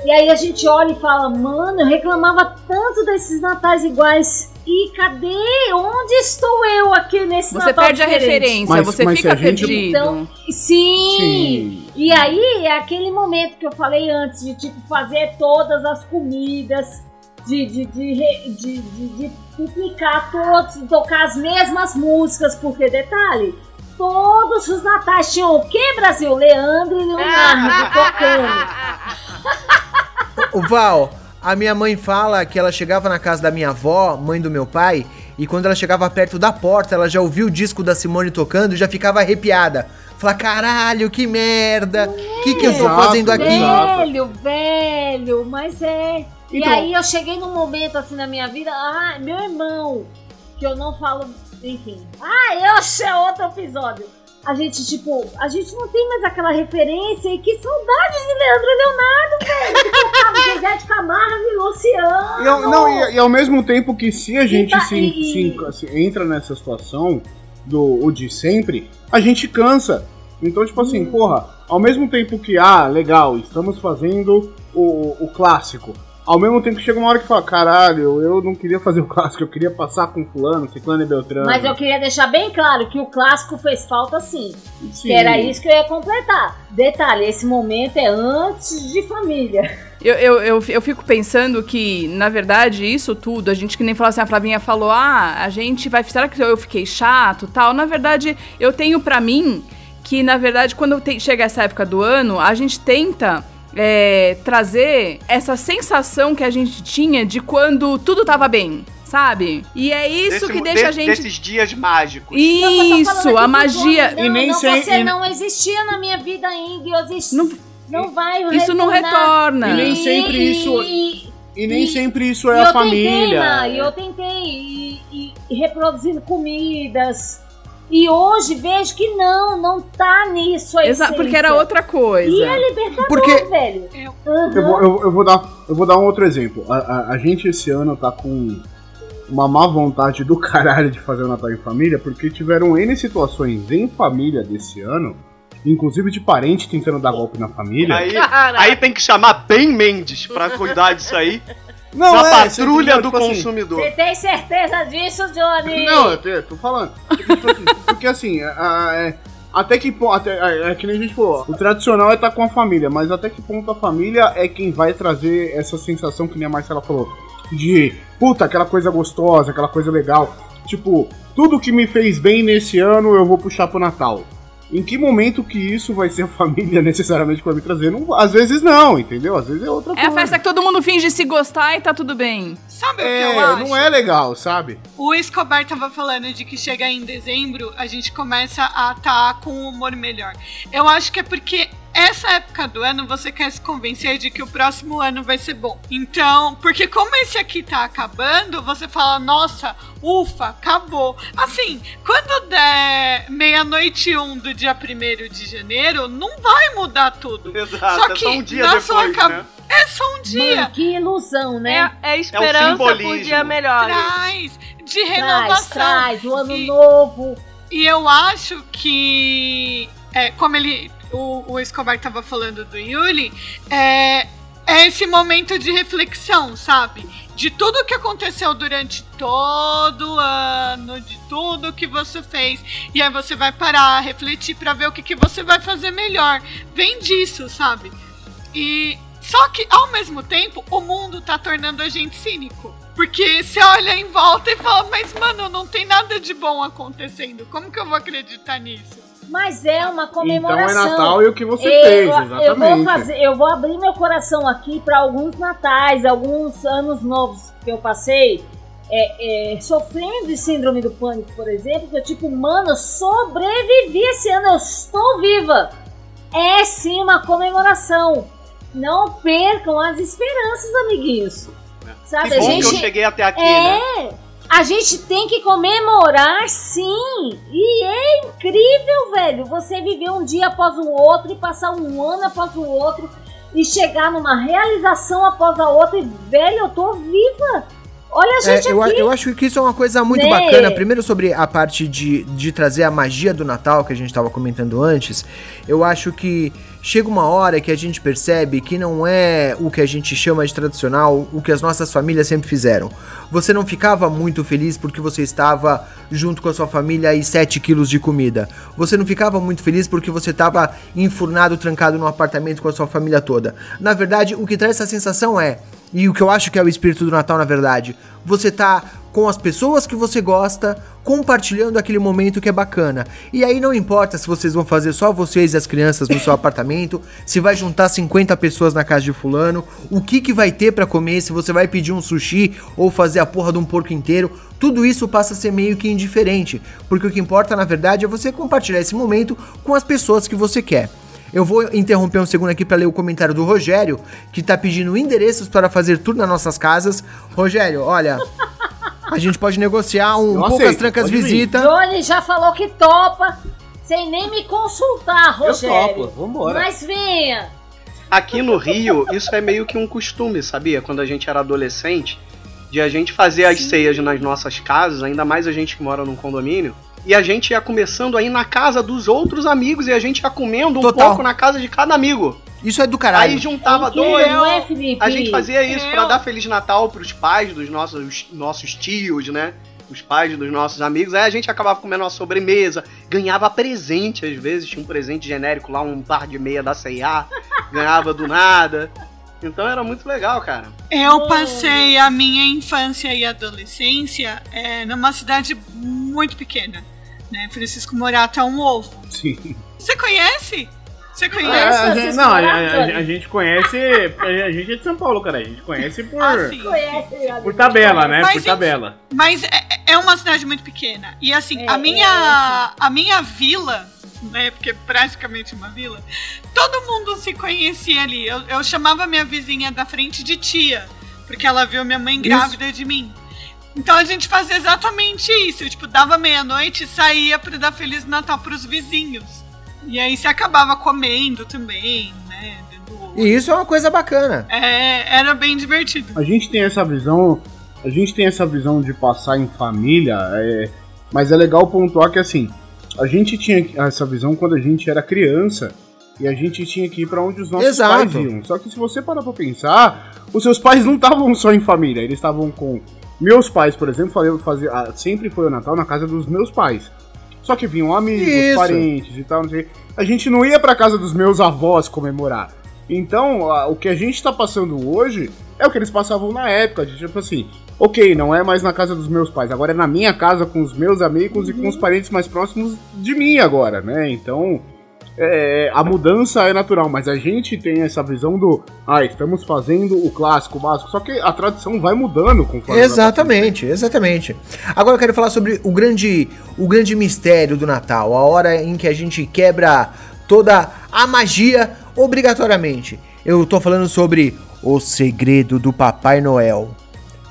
E aí a gente olha e fala, mano, eu reclamava tanto desses natais iguais. E cadê? Onde estou eu aqui nesse Você Natal perde a diferente? referência, Mas- você mas fica a gente- perdido. Então, sim. Sim. E aí é aquele momento que eu falei antes de tipo fazer todas as comidas, de, de, de, re- de, de, de duplicar todos, tocar as mesmas músicas, porque detalhe, todos os natais tinham o que, Brasil? Leandro e Leonardo *laughs* tocando. O Val, a minha mãe fala que ela chegava na casa da minha avó, mãe do meu pai, e quando ela chegava perto da porta, ela já ouvia o disco da Simone tocando e já ficava arrepiada. Fala, caralho, que merda! O que, que eu tô fazendo aqui? Velho, velho, mas é. E Então- aí eu cheguei num momento assim na minha vida, ah, meu irmão, que eu não falo, enfim. Ah, esse é outro episódio. A gente, tipo, a gente não tem mais aquela referência e que saudade de Leandro e Leonardo, velho. Que tocava *laughs* Zezé de Camargo e Luciano. E, ao- não, e, e ao mesmo tempo que se a gente tá- se, e- se- se entra nessa situação do o de sempre, a gente cansa. Então, tipo Hum. assim, porra, ao mesmo tempo que, ah, legal, estamos fazendo o, o clássico. Ao mesmo tempo que chega uma hora que fala, caralho, eu não queria fazer o clássico, eu queria passar com fulano, ciclano e beltrano. Mas eu queria deixar bem claro que o clássico fez falta sim. Sim. Que era isso que eu ia completar. Detalhe, esse momento é antes de família. Eu, eu, eu, eu fico pensando que, na verdade, isso tudo, a gente que nem falou assim, a Flavinha falou, ah, a gente vai. Será que eu fiquei chato tal? Na verdade, eu tenho pra mim que, na verdade, quando te- chega essa época do ano, a gente tenta. É, trazer essa sensação que a gente tinha de quando tudo tava bem, sabe? E é isso Desse- que deixa a de- gente. Desses dias mágicos. Não, falando Isso, aqui a magia. Johnny, E nem não, sem- você e- não existia na minha vida ainda. Eu existi. Não- Não, vai Isso não retornar. retorna. E nem sempre isso- E, E nem E- sempre isso e é eu a tentei, família. Ma, e eu tentei e reproduzindo comidas. E hoje vejo que não, não tá nisso a Exa- porque era outra coisa. E é libertador, Porque- velho. Eu- Aham. Eu vou, eu, eu vou dar, eu vou dar um outro exemplo. A, a- a gente esse ano tá com uma má vontade do caralho de fazer o Natal em família, porque tiveram N situações em família desse ano, inclusive de parente tentando dar golpe na família. Aí, aí tem que chamar Ben Mendes pra cuidar disso aí. Não, na é, patrulha do? Tipo assim, consumidor. Você tem certeza disso, Johnny? Não, eu tô falando. Porque assim, a- a- é, até que ponto. Até, é, é que nem a gente falou, o tradicional é estar com a família, mas até que ponto a família é quem vai trazer essa sensação que nem a Marcela falou. De puta, aquela coisa gostosa, aquela coisa legal. Tipo, tudo que me fez bem nesse ano eu vou puxar pro Natal. Em que momento que isso vai ser a família *laughs* necessariamente que vai me trazer? Não, às vezes não, entendeu? Às vezes é outra É coisa. a festa que todo mundo finge se gostar e tá tudo bem. Sabe o que É, eu acho? não é legal, sabe? O Escobar tava falando de que chega em dezembro, a gente começa a estar com um humor melhor. Eu acho que é porque essa época do ano você quer se convencer de que o próximo ano vai ser bom. Então, porque como esse aqui tá acabando, você fala, nossa, ufa, acabou. Assim, quando der meia-noite e um do dia 1 de janeiro, não vai mudar tudo. Exato, Só é que só um dia na sua depois, cab- né? É só um dia. Mano, que ilusão, né? É, é esperança por simbolismo. dia melhor. Traz de traz, renovação. traz, o ano E- novo. E eu acho que, é, como ele, o, o Escobar tava falando do Yuli, é, é esse momento de reflexão, sabe? De tudo que aconteceu durante todo o ano, de tudo que você fez. E aí você vai parar, refletir pra ver o que, que você vai fazer melhor. Vem disso, sabe? E só que ao mesmo tempo o mundo tá tornando a gente cínico. Porque você olha em volta e fala, mas mano, não tem nada de bom acontecendo. Como que eu vou acreditar nisso? Mas é uma Então comemoração. é Natal e o que você eu, fez, eu exatamente. vou fazer, eu vou abrir meu coração aqui para alguns natais, alguns anos novos que eu passei é, é, sofrendo de síndrome do pânico, por exemplo, que eu tipo, mano, eu sobrevivi esse ano, eu estou viva. É sim uma comemoração. Não percam as esperanças, amiguinhos. Sabe, Que a bom gente que eu cheguei até aqui, né? A gente tem que comemorar sim. E é incrível, velho, você viver um dia após o outro e passar um ano após o outro e chegar numa realização após a outra e, velho, eu tô viva. Olha a É, gente eu, a- aqui. eu acho que isso é uma coisa muito Né? bacana. Primeiro, sobre a parte de, de trazer a magia do Natal que a gente estava comentando antes. Eu acho que chega uma hora que a gente percebe que não é o que a gente chama de tradicional, o que as nossas famílias sempre fizeram. Você não ficava muito feliz porque você estava junto com a sua família e 7 quilos de comida. Você não ficava muito feliz porque você estava enfurnado, trancado num apartamento com a sua família toda. Na verdade, o que traz essa sensação é e o que eu acho que é o espírito do Natal, na verdade, você tá com as pessoas que você gosta, compartilhando aquele momento que é bacana. E aí não importa se vocês vão fazer só vocês e as crianças no seu *laughs* apartamento, se vai juntar 50 pessoas na casa de fulano, o que que vai ter pra comer, se você vai pedir um sushi ou fazer a porra de um porco inteiro, tudo isso passa a ser meio que indiferente, porque o que importa na verdade é você compartilhar esse momento com as pessoas que você quer. Eu vou interromper um segundo aqui para ler o comentário do Rogério, que tá pedindo endereços para fazer tudo nas nossas casas. Rogério, olha, a gente pode negociar um Eu poucas aceito, trancas visita. Johnny já falou que topa, sem nem me consultar, Eu Rogério. topo, vambora. Mas venha. Aqui no Rio, isso é meio que um costume, sabia? Quando a gente era adolescente, de a gente fazer as ceias nas nossas casas, ainda mais a gente que mora num condomínio, e a gente ia começando aí na casa dos outros amigos e a gente ia comendo um Total. pouco na casa de cada amigo. Isso é do caralho. Aí juntava Incrível, dois. não é, Felipe? A gente fazia isso pra Eu- dar Feliz Natal pros pais dos nossos, nossos tios, né? Os pais dos nossos amigos. Aí a gente acabava comendo uma sobremesa, ganhava presente às vezes, tinha um presente genérico lá, um par de meia da C&A, ganhava do nada. Então era muito legal, cara. Eu passei a minha infância e adolescência é, numa cidade muito pequena, né? Francisco Morato é um ovo. Sim. Você conhece? Você É, conhece? a gente, não, a, a- a gente conhece. A gente é de São Paulo, cara. A gente conhece por, Ah, sim. Por tabela, né? Mas, por tabela. Mas é, é uma cidade muito pequena. E assim, É, a é, minha a minha vila, né, porque é praticamente uma vila, todo mundo se conhecia ali. Eu, eu chamava minha vizinha da frente de tia, porque ela viu minha mãe grávida de mim. Então a gente fazia exatamente isso. Tipo, dava meia-noite e saía pra dar Feliz Natal pros vizinhos. E aí você acabava comendo também, né? E isso é uma coisa bacana. É, era bem divertido. A gente tem essa visão. A gente tem essa visão de passar em família, é, mas é legal pontuar que assim, a gente tinha essa visão quando a gente era criança e a gente tinha que ir pra onde os nossos Exato. pais iam. Só que se você parar pra pensar, os seus pais não estavam só em família, eles estavam com meus pais, por exemplo, fazia, ah, sempre foi o Natal na casa dos meus pais. Só que vinham amigos, Isso. parentes e tal, não sei. A gente não ia pra casa dos meus avós comemorar. Então, a- o que a gente tá passando hoje é o que eles passavam na época, de tipo assim, ok, não é mais na casa dos meus pais, agora é na minha casa com os meus amigos e com os parentes mais próximos de mim agora, né? Então, é, a mudança é natural, mas a gente tem essa visão do, ah, estamos fazendo o clássico, o básico, só que a tradição vai mudando conforme Exatamente, exatamente. Agora eu quero falar sobre o grande, o grande mistério do Natal, a hora em que a gente quebra toda a magia obrigatoriamente. Eu tô falando sobre o segredo do Papai Noel.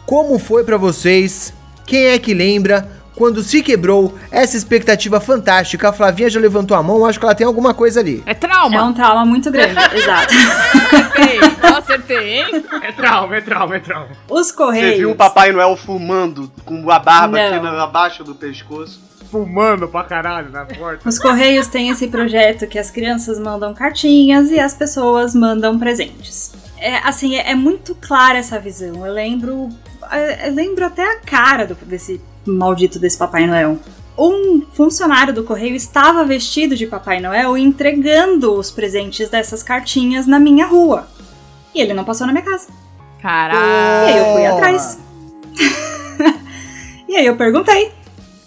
Como foi pra vocês? Quem é que lembra quando se quebrou essa expectativa fantástica? A Flavinha já levantou a mão, acho que ela tem alguma coisa ali. É trauma. É um trauma muito grande, *laughs* exato. Acertei. Eu acertei, hein? É trauma, é trauma, é trauma. Os Você Correios. viu o Papai Noel fumando com a barba aqui Não. na- abaixo do pescoço? Fumando pra caralho na porta. Os Correios têm esse projeto que as crianças mandam cartinhas e as pessoas mandam presentes. É, assim, é, é muito clara essa visão. Eu lembro. é, Eu lembro até a cara do- desse maldito desse Papai Noel. Um funcionário do correio estava vestido de Papai Noel entregando os presentes dessas cartinhas na minha rua. E ele não passou na minha casa. E Caralho. aí eu fui atrás. *laughs* e aí eu perguntei.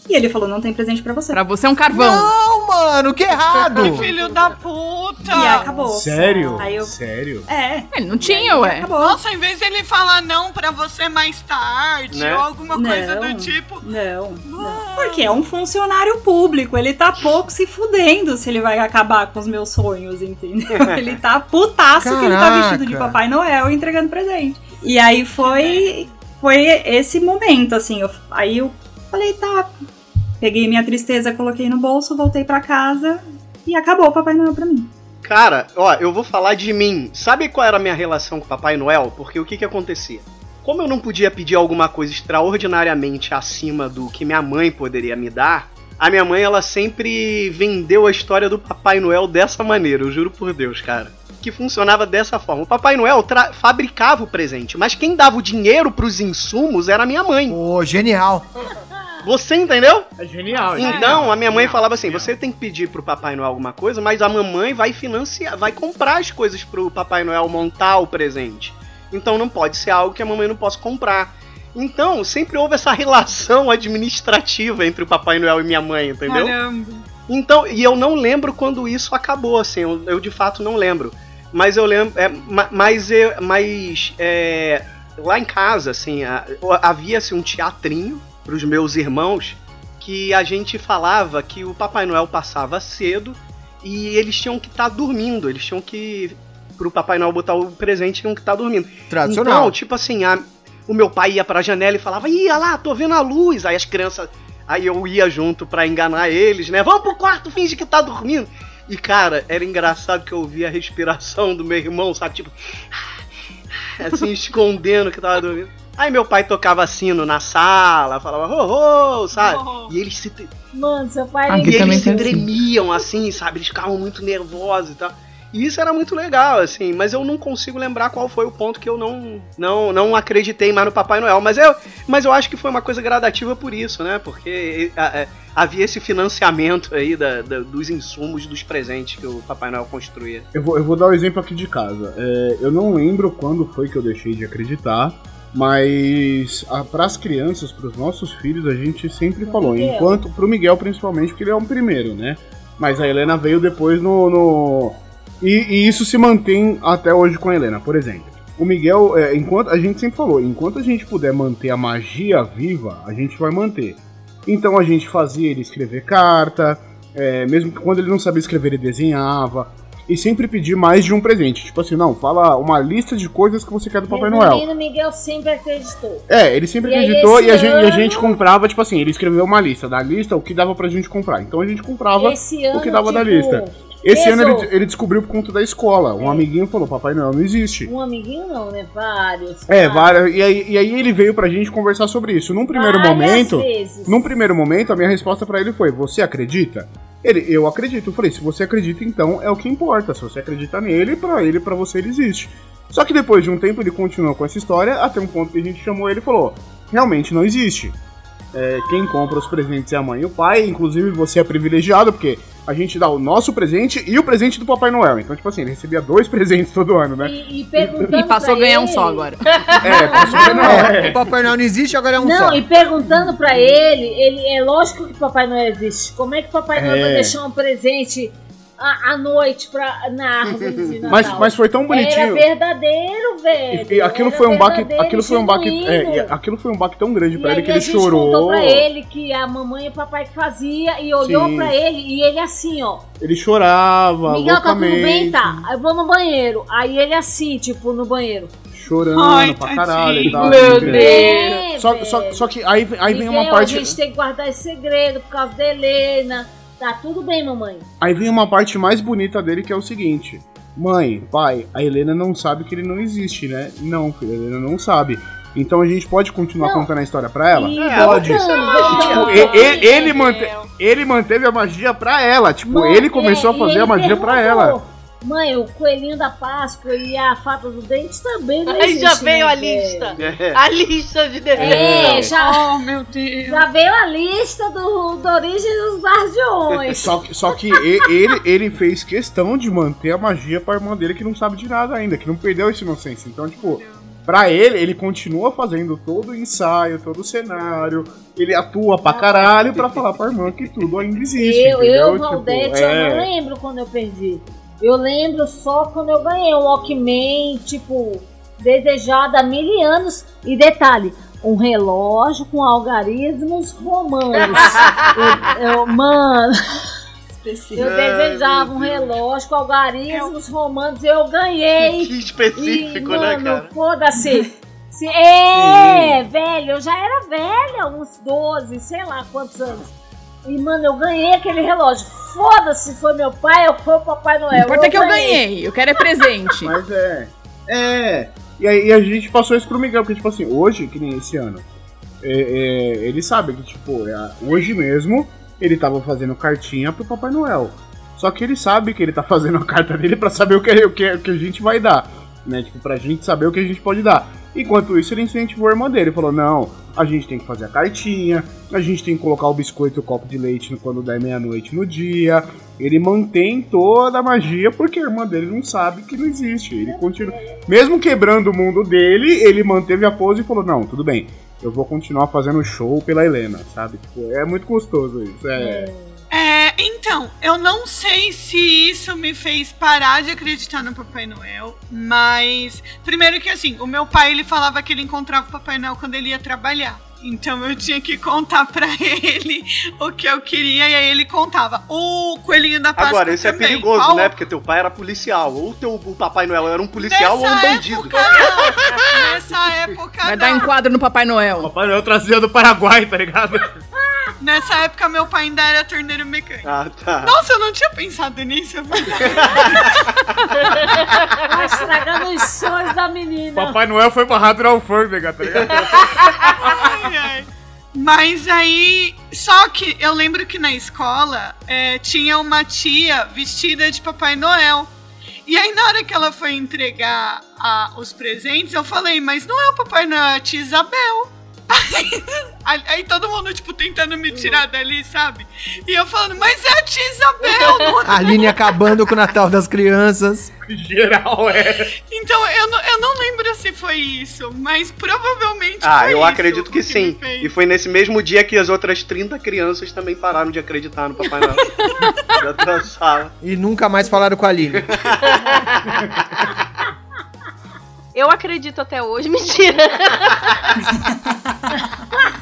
E ele falou: não tem presente pra você. Pra você é um carvão. Não, mano, que errado! Que *laughs* filho da puta! E acabou. Sério? Aí eu- Sério? É. Ele não tinha, ué. Acabou. Nossa, em vez dele falar não pra você mais tarde Né? ou alguma coisa Não. do tipo. Não, não. Porque é um funcionário público. Ele tá pouco se fudendo se ele vai acabar com os meus sonhos, entendeu? *laughs* Ele tá putaço que ele tá vestido de Papai Noel entregando presente. E aí foi, foi esse momento, assim. eu- aí eu falei, tá. Peguei minha tristeza, coloquei no bolso, voltei pra casa e acabou o Papai Noel pra mim. Cara, ó, eu vou falar de mim. Sabe qual era a minha relação com o Papai Noel? Porque o que que acontecia? Como eu não podia pedir alguma coisa extraordinariamente acima do que minha mãe poderia me dar, a minha mãe ela sempre vendeu a história do Papai Noel dessa maneira, eu juro por Deus, cara. Que funcionava dessa forma. O Papai Noel tra- fabricava o presente, mas quem dava o dinheiro pros insumos era a minha mãe. Pô, genial. Você entendeu? É genial, é Então, a minha mãe falava assim: você tem que pedir pro Papai Noel alguma coisa, mas a mamãe vai financiar, vai comprar as coisas pro Papai Noel montar o presente. Então não pode ser algo que a mamãe não possa comprar. Então, sempre houve essa *laughs* relação administrativa entre o Papai Noel e minha mãe, entendeu? Caramba. Então, e eu não lembro quando isso acabou, assim, eu, eu de fato não lembro. Mas eu lembro, é, ma- mas, eu- mas é, lá em casa, assim, a- havia-se um teatrinho pros meus irmãos que a gente falava que o Papai Noel passava cedo e eles tinham que estar dormindo, eles tinham que pro Papai Noel botar o presente tinham que estar dormindo. Tradicional. Então, tipo assim, a- o meu pai ia pra janela e falava: "Ia lá, tô vendo a luz". Aí as crianças, aí eu ia junto pra enganar eles, né? Vamos pro quarto, finge que tá dormindo. E cara, era engraçado que eu ouvia a respiração do meu irmão, sabe, tipo *laughs* assim escondendo que tava dormindo. Aí meu pai tocava sino na sala, falava ho, ho sabe? Oh. E eles se Mano, seu pai e eles se assim. tremiam, assim, sabe? Eles ficavam muito nervosos e tal. E isso era muito legal, assim, mas eu não consigo lembrar qual foi o ponto que eu não não, não acreditei mais no Papai Noel. Mas eu, mas eu acho que foi uma coisa gradativa por isso, né? Porque é, é, havia esse financiamento aí da, da- dos insumos dos presentes que o Papai Noel construía. Eu vou, eu vou dar o exemplo aqui de casa. É, eu não lembro quando foi que eu deixei de acreditar, mas para as crianças, para os nossos filhos, a gente sempre falou. Miguel. Enquanto pro Miguel principalmente, porque ele é um primeiro, né? Mas a Helena veio depois no, no- E, e isso se mantém até hoje com a Helena, por exemplo. O Miguel, é, enquanto a gente sempre falou, enquanto a gente puder manter a magia viva, a gente vai manter. Então a gente fazia ele escrever carta, é, mesmo que quando ele não sabia escrever, ele desenhava. E sempre pedir mais de um presente. Tipo assim, não, fala uma lista de coisas que você quer do Papai Noel. Resumindo, Miguel sempre acreditou. É, ele sempre E acreditou e a, gente, e a ano- gente comprava, tipo assim, ele escreveu uma lista da lista, o que dava pra gente comprar. Então a gente comprava ano, o que dava da tipo, lista. Esse ano ele, ele descobriu por conta da escola. Um É. amiguinho falou: Papai Noel não existe. Um amiguinho não, né? Vários. É, vários. e, aí, e aí ele veio pra gente conversar sobre isso. Num primeiro Várias momento. vezes. Num primeiro momento, a minha resposta pra ele foi: Você acredita? Ele, eu acredito. Eu falei: Se você acredita, então é o que importa. Se você acredita nele, pra ele, pra você, ele existe. Só que depois de um tempo ele continuou com essa história, até um ponto que a gente chamou ele e falou: Realmente não existe. É, quem compra os presentes é a mãe e o pai, inclusive você é privilegiado, porque a gente dá o nosso presente e o presente do Papai Noel. Então, tipo assim, ele recebia dois *laughs* presentes todo ano, né? E, e perguntando E passou a ganhar um ele- só agora. *laughs* É, passou a ganhar, é. O Papai Noel não existe, agora é um Não, só. e perguntando pra ele, ele é lógico que Papai Noel existe. Como é que Papai Noel É. vai deixar um presente à, à noite pra, na árvore de *laughs* Natal? Mas, mas foi tão Era bonitinho. verdadeiro, velho. E, e aquilo Era foi um baque, verdadeiro, aquilo foi um baque, é, e aquilo foi um baque tão grande E pra ele aí que a ele gente chorou. contou pra ele que a mamãe e o papai que fazia e olhou Sim. pra ele e ele assim, ó. Ele chorava Miguel, tá tudo loucamente, bem? Tá. Aí eu vou no banheiro. Aí ele assim, tipo, no banheiro. chorando Ai, pra caralho. e tal, Meu entendeu? Deus. É, Só, só, só que aí, aí vem uma Miguel, parte. A gente tem que guardar esse segredo por causa da Helena. Tá tudo bem, mamãe. Aí vem uma parte mais bonita dele que é o seguinte: Mãe, pai, a Helena não sabe que ele não existe, né? Não, filho, a Helena não sabe. Então a gente pode continuar Não. contando a história pra ela? E pode. Tipo, voltando. e- e- ele, mante- ele manteve a magia pra ela. Tipo, ele começou é, a fazer a ele magia pra ela. Mãe, o coelhinho da Páscoa e a fata do dente também não Aí já veio né, a velho? lista. É. A lista de É, desenhos. já, Oh, meu Deus. já veio a lista do, da origem dos guardiões. Só que, só que ele, ele fez questão de manter a magia pra irmã dele que não sabe de nada ainda, que não perdeu essa inocência. Então, tipo, Pra ele, ele continua fazendo todo o ensaio, todo o cenário. Ele atua pra caralho pra falar pra irmã que tudo ainda existe. Eu, entendeu? eu Tipo, Valdete, eu é. não lembro quando eu perdi. Eu lembro só quando eu ganhei um Walkman, tipo, desejado há mil anos. E detalhe, um relógio com algarismos romanos. *laughs* eu, eu- mano, eu desejava um relógio com algarismos romanos. Eu ganhei. Que específico, E, né, mano, cara? Foda-se. *laughs* Se- É, velho, eu já era velha, uns 12, sei lá quantos anos. E, mano, eu ganhei aquele relógio. Foda-se, foi meu pai ou foi o Papai Noel. O importante é que eu ganhei. Eu quero é presente. *laughs* Mas é. É. E aí a gente passou isso pro Miguel, porque, tipo assim, hoje, que nem esse ano, é, é, ele sabe que, tipo, é, hoje mesmo ele tava fazendo cartinha pro Papai Noel. Só que ele sabe que ele tá fazendo a carta dele pra saber o que, o que, o que a gente vai dar. Né? Tipo, pra gente saber o que a gente pode dar. Enquanto isso, ele incentivou a irmã dele. Falou: não, a gente tem que fazer a cartinha, a gente tem que colocar o biscoito e o copo de leite quando der meia-noite no dia. Ele mantém toda a magia porque a irmã dele não sabe que não existe. Ele continua. Mesmo quebrando o mundo dele, ele manteve a pose e falou: não, tudo bem. Eu vou continuar fazendo show pela Helena, sabe? Tipo, é muito gostoso isso. É. É, então, eu não sei se isso me fez parar de acreditar no Papai Noel, mas primeiro que assim, o meu pai ele falava que ele encontrava o Papai Noel quando ele ia trabalhar. Então eu tinha que contar pra *laughs* ele o que eu queria e aí ele contava. O coelhinho da Páscoa Agora, isso é perigoso, Qual- né? Porque teu pai era policial. Ou teu, o Papai Noel era um policial ou um Nessa bandido. época não. Nessa época Vai não. dar enquadro no Papai Noel. Papai Noel trazia do Paraguai, tá ligado? *laughs* Nessa época meu pai ainda era torneiro mecânico. Ah, tá. Nossa, eu não tinha pensado nisso. Tá estragando os sonhos da menina. Papai Noel foi barrado na alfândega, tá ligado? Ai, ai. Mas aí. Só que eu lembro que na escola é, tinha uma tia vestida de Papai Noel. E aí, na hora que ela foi entregar a- os presentes, eu falei, mas não é o Papai Noel, é a tia Isabel. Aí, aí- todo mundo, tipo, tentando me tirar dali, sabe? E eu falando, mas é a tia Isabel, não é? *laughs* A Aline acabando com o Natal das crianças. Geral, é. Então, eu não, eu não lembro se foi isso, mas provavelmente Ah, foi eu isso acredito que me sim. E foi nesse mesmo dia que as outras 30 crianças também pararam de acreditar no Papai Noel. *laughs* da sala. E nunca mais falaram com a Aline. *laughs* Eu acredito até hoje, *laughs* mentira.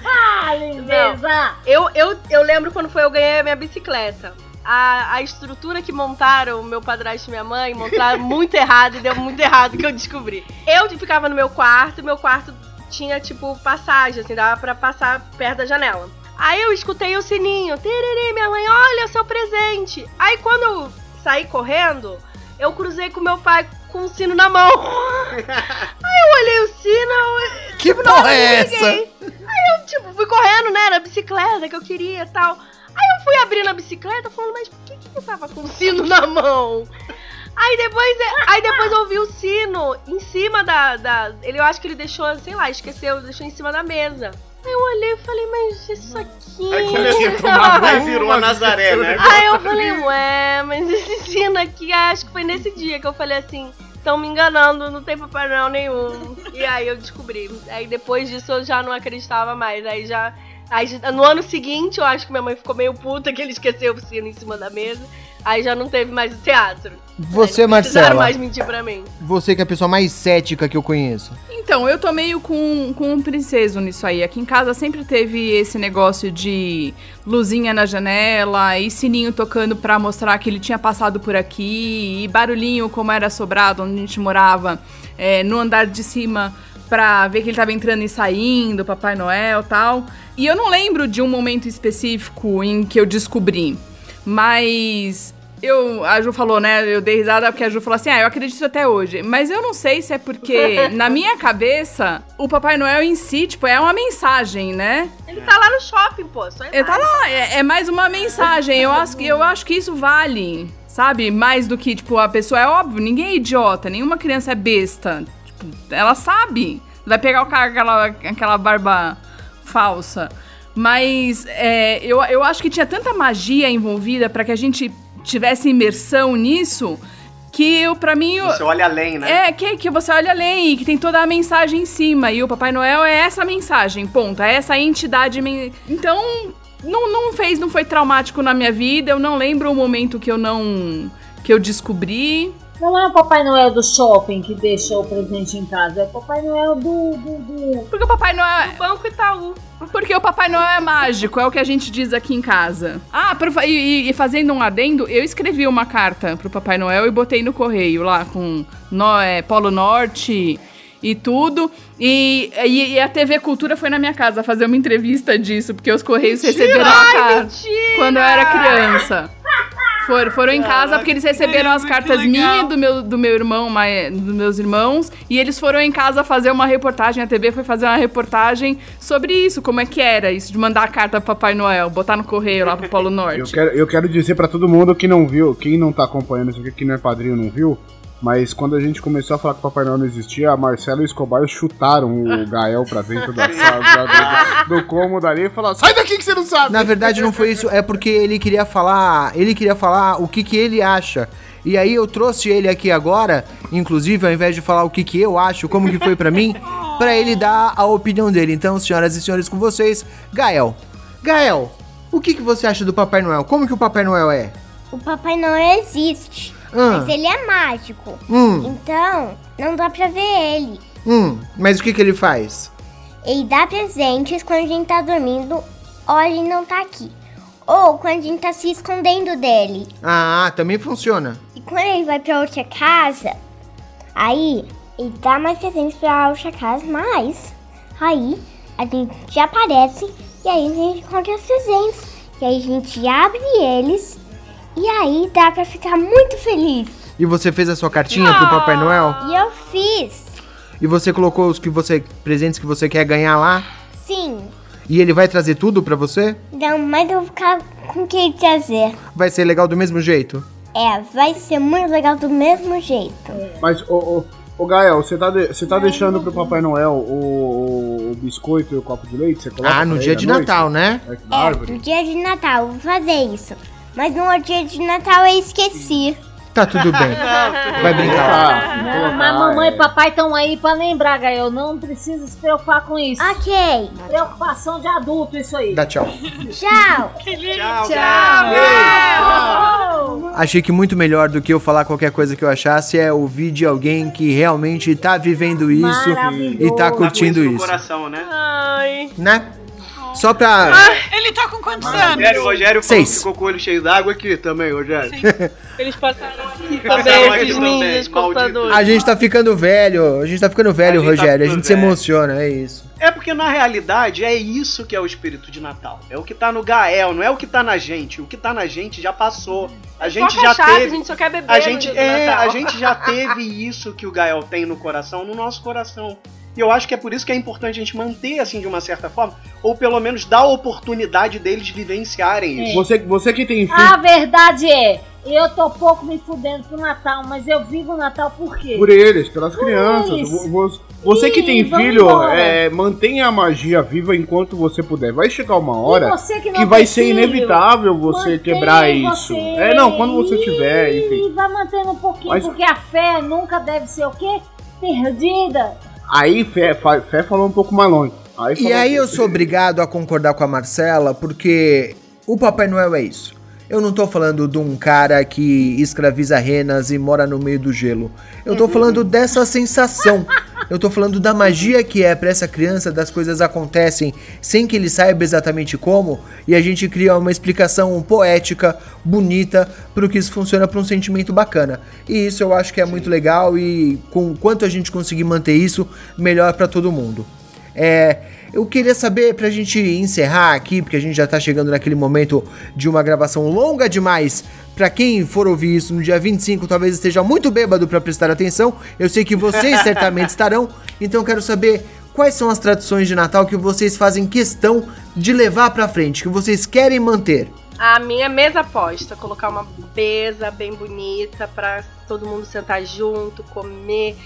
Ah, lindeza! Eu, eu, eu lembro quando foi eu ganhei a minha bicicleta. A, a estrutura que montaram, meu padrasto e minha mãe, montaram *laughs* muito errado e deu muito errado que eu descobri. Eu ficava no meu quarto, meu quarto tinha tipo passagem, assim, dava pra passar perto da janela. Aí eu escutei o sininho, tererê, minha mãe, olha seu presente. Aí quando eu saí correndo, eu cruzei com meu pai com o sino na mão. *laughs* Aí eu olhei o sino, eu, Que na porra é liguei. Aí eu, tipo, fui correndo, né? Era a bicicleta que eu queria e tal. Aí eu fui abrindo a bicicleta falando, mas por que, que eu tava com o sino na mão? Aí depois, aí depois eu vi o sino em cima da, da. Ele, eu acho que ele deixou, sei lá, esqueceu, deixou em cima da mesa. Aí eu olhei e falei, mas isso aqui. Aí começou a tomar banho virou a Nazaré, né? Aí eu falei, ué, mas esse sino aqui, acho que foi nesse dia que eu falei assim, estão me enganando, não tem Papai Noel nenhum. E aí eu descobri. Aí depois disso eu já não acreditava mais. Aí já. Aí, no ano seguinte, eu acho que minha mãe ficou meio puta que ele esqueceu o sino em cima da mesa. Aí já não teve mais o teatro. Você, Marcela. mais mentir pra mim. Você que é a pessoa mais cética que eu conheço. Então, eu tô meio com, com um princeso nisso aí. Aqui em casa sempre teve esse negócio de luzinha na janela e sininho tocando pra mostrar que ele tinha passado por aqui, e barulhinho, como era sobrado onde a gente morava, é, no andar de cima pra ver que ele tava entrando e saindo, Papai Noel e tal. E eu não lembro de um momento específico em que eu descobri, mas eu, a Ju falou, né? Eu dei risada porque a Ju falou assim: ah, eu acredito até hoje. Mas eu não sei se é porque, *laughs* na minha cabeça, o Papai Noel em si, tipo, é uma mensagem, né? Ele tá lá no shopping, pô. Só Ele tá lá, é, é mais uma mensagem. Eu acho, que- eu acho que isso vale, sabe? Mais do que, tipo, a pessoa é óbvio, ninguém é idiota, nenhuma criança é besta. Tipo, ela sabe. Vai pegar o cara com aquela, aquela barba falsa. Mas é, eu, eu acho que tinha tanta magia envolvida pra que a gente tivesse imersão nisso que eu, pra mim. Você olha além, né? é, que, que você olha além e que tem toda a mensagem em cima. E o Papai Noel é essa mensagem, ponto. É essa entidade. Então, não, não fez, não foi traumático na minha vida. Eu não lembro o momento que eu não. que eu descobri. Não é o Papai Noel do shopping que deixou o presente em casa, é o Papai Noel do. do, do... Porque o Papai Noel. Banco Itaú. Porque o Papai Noel é mágico, é o que a gente diz aqui em casa. Ah, e, e- fazendo um adendo, eu escrevi uma carta pro Papai Noel e botei no correio lá com no, é, Polo Norte e tudo. E, e- e a TV Cultura foi na minha casa fazer uma entrevista disso, porque os correios receberam a carta quando eu era criança. Foram, foram em casa porque eles receberam as cartas minhas do meu, do meu irmão, mai- dos meus irmãos, e eles foram em casa fazer uma reportagem. A TV foi fazer uma reportagem sobre isso, como é que era isso de mandar a carta pro Papai Noel, botar no correio lá pro Polo Eu Norte. quero, eu quero dizer pra todo mundo que não viu, quem não tá acompanhando isso aqui, que não é padrinho, não viu. Mas quando a gente começou a falar que o Papai Noel não existia, a Marcela e o Escobar chutaram o *laughs* Gael pra dentro da sala, do, do cômodo ali e falaram: Sai daqui que você não sabe! Na verdade não foi isso, é porque ele queria falar, ele queria falar o que que ele acha. E aí eu trouxe ele aqui agora, inclusive ao invés de falar o que que eu acho, como que foi pra mim, *laughs* pra ele dar a opinião dele. Então, senhoras e senhores, com vocês, Gael. Gael, o que que você acha do Papai Noel? Como que o Papai Noel é? O Papai Noel existe, Ah. mas ele é mágico. Hum, Então, não dá pra ver ele. hum, mas o que que ele faz? Ele dá presentes quando a gente tá dormindo ou ele não tá aqui. Ou quando a gente tá se escondendo dele. Ah, também funciona. E quando ele vai pra outra casa, aí ele dá mais presentes pra outra casa, mas aí a gente aparece e aí a gente encontra os presentes. E aí a gente abre eles e aí dá pra ficar muito feliz. E você fez a sua cartinha pro Papai Noel? E eu fiz, E você colocou os que você presentes que você quer ganhar lá? sim. E ele vai trazer tudo pra você? Não, mas eu vou ficar com o que trazer. Vai ser legal do mesmo jeito? É, vai ser muito legal do mesmo jeito. Mas, ô, ô, ô Gael, você tá, de- você tá deixando pro Papai Noel o, o biscoito e o copo de leite? Você coloca Ah, no dia de noite? Natal, né? É, É, pro dia de Natal, vou fazer isso. Mas no dia de Natal eu esqueci. Tá tudo bem. *laughs* Vai brincar. Ah, Não, colocar, mas mamãe e papai estão aí pra lembrar, Gael. Não precisa se preocupar com isso. Ok, Preocupação de adulto, isso aí. Dá tchau. tchau. *laughs* Tchau. Achei que muito melhor do que eu falar qualquer coisa que eu achasse é ouvir de alguém que realmente tá vivendo isso e tá Tá com curtindo no isso, coração, né? Ai. né? Só pra. Ele tá com quantos anos? Rogério, Rogério Seis. ficou com o olho cheio d'água aqui também, Rogério. *laughs* Eles passaram aqui também, esses ninjas computadores. A gente tá ficando velho, a gente tá ficando velho, A gente tá Rogério. a gente se velho. emociona, é isso. É porque na realidade é isso que é o espírito de Natal. É o que tá no Gael, não é o que tá na gente. O que tá na gente já passou. A gente Só já cachaça, teve. a gente só quer beber A no gente, dia do é, Natal. a gente já teve isso que o Gael tem no coração, no nosso coração. E eu acho que é por isso que é importante a gente manter, assim, de uma certa forma, ou pelo menos dar a oportunidade deles vivenciarem isso. Você, você que tem filho A verdade é, eu tô pouco me fudendo pro Natal, mas eu vivo o Natal por quê? por eles, pelas crianças. isso. Vo- vo- Você que tem Ih, filho, é, mantenha a magia viva enquanto você puder. Vai chegar uma hora E você que que vai ser filho, inevitável você quebrar isso. você. É, não, quando você tiver, E enfim. vai mantendo um pouquinho, Mas- porque a fé nunca deve ser o quê? Perdida. Aí Fé, Fé falou um pouco mais longe. Aí E aí que- eu sou obrigado a concordar com a Marcela, porque o Papai Noel é isso. Eu não tô falando de um cara que escraviza renas e mora no meio do gelo. Eu tô falando dessa sensação. Eu tô falando da magia que é pra essa criança, das coisas acontecem sem que ele saiba exatamente como, e a gente cria uma explicação poética, bonita, pro que isso funciona pra um sentimento bacana. E isso eu acho que é muito legal e com quanto a gente conseguir manter isso, melhor pra todo mundo. É, eu queria saber, pra gente encerrar aqui, porque a gente já tá chegando naquele momento de uma gravação longa demais. Pra quem for ouvir isso no dia 25, talvez esteja muito bêbado pra prestar atenção. Eu sei que vocês *laughs* certamente estarão. Então eu quero saber quais são as tradições de Natal que vocês fazem questão de levar pra frente, que vocês querem manter. A minha mesa aposta, colocar uma mesa bem bonita pra todo mundo sentar junto, comer.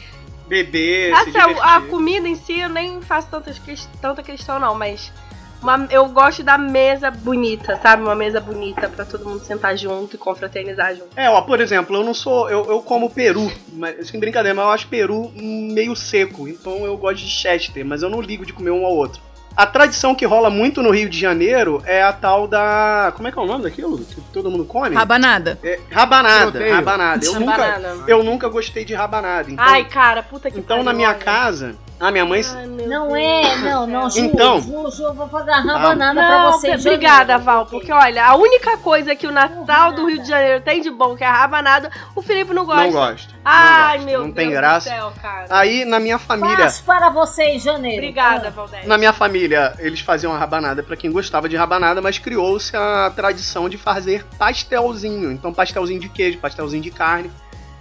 Beber, Assim, a, comida em si eu nem faço tantas, tanta questão não, mas uma- eu gosto da mesa bonita, sabe? Uma mesa bonita pra todo mundo sentar junto e confraternizar junto. É, ó, por exemplo, eu não sou. Eu, eu como peru, mas, sem brincadeira, mas eu acho peru meio seco. Então eu gosto de chester, mas eu não ligo de comer um ao outro. A tradição que rola muito no Rio de Janeiro é a tal da. Como é que é o nome daquilo? Que todo mundo come? Rabanada. É, rabanada, rabanada. Eu nunca, Rabanada. eu nunca gostei de rabanada. Então, Ai, cara, puta que então na minha casa, a minha mãe. Ai, Não Deus é, não, não, Ju, Então. Ju, Ju, eu vou fazer a rabanada pra Não, você. obrigada, janeiro. Val, porque olha, a única coisa que o Natal do Rio de Janeiro tem de bom, que é a rabanada, o Felipe não gosta. Não gosto. Ai, não meu não Deus tem do graça. céu, cara. Aí na minha família. Faço para você em janeiro. Obrigada, Valdez. Na minha família, eles faziam a rabanada pra quem gostava de rabanada, mas criou-se a tradição de fazer pastelzinho. Então, pastelzinho de queijo, pastelzinho de carne.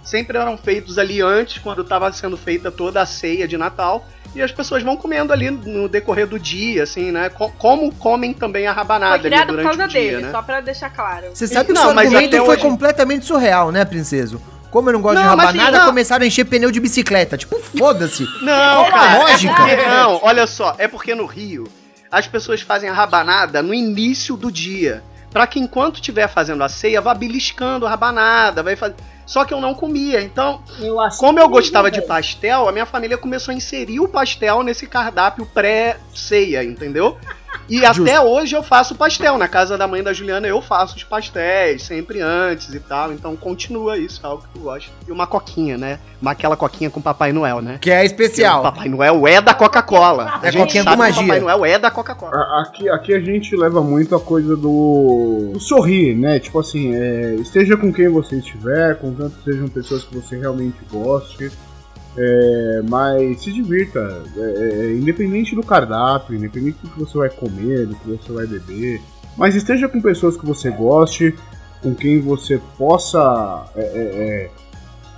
Sempre eram feitos ali antes, quando estava sendo feita toda a ceia de Natal. E as pessoas vão comendo ali no decorrer do dia, assim, né? Co- Como comem também a Foi rabanada ali criado por durante causa o dia, dele, né? só pra deixar claro. Você sabe que o Não, seu mas argumento foi hoje- completamente surreal, né, princeso? Como eu não gosto Não, de mas rabanada, assim, não. começaram a encher pneu de bicicleta. Tipo, foda-se. Não, Qual a cara, lógica? É porque, não, olha só, é porque no Rio as pessoas fazem a rabanada no início do dia. Pra que enquanto estiver fazendo a ceia, vá beliscando a rabanada, vai fazer. Só que eu não comia. Então, Eu como eu incrível, gostava de pastel, a minha família começou a inserir o pastel nesse cardápio pré-ceia, entendeu? E até hoje eu faço pastel. Na casa da mãe da Juliana eu faço os pastéis, sempre antes e tal. Então continua isso, é algo que eu gosto. E uma coquinha, né? Uma aquela coquinha com Papai Noel, né? Que é Porque especial. O Papai Noel é da Coca-Cola. É A coquinha sabe com magia. O Papai Noel é da Coca-Cola. Aqui, aqui a gente leva muito a coisa do, do sorrir, né? Tipo assim, é, esteja com quem você estiver, contanto que sejam pessoas que você realmente goste, é, mas se divirta, é, é, independente do cardápio, independente do que você vai comer, do que você vai beber, mas esteja com pessoas que você goste, com quem você possa é, é, é,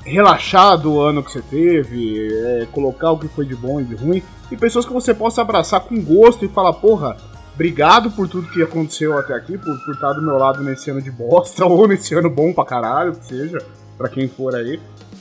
relaxar do ano que você teve, é, colocar o que foi de bom e de ruim, e pessoas que você possa abraçar com gosto e falar, porra, obrigado por tudo que aconteceu até aqui, por, por estar do meu lado nesse ano de bosta, *laughs* ou nesse ano bom pra caralho, que seja, pra quem for aí.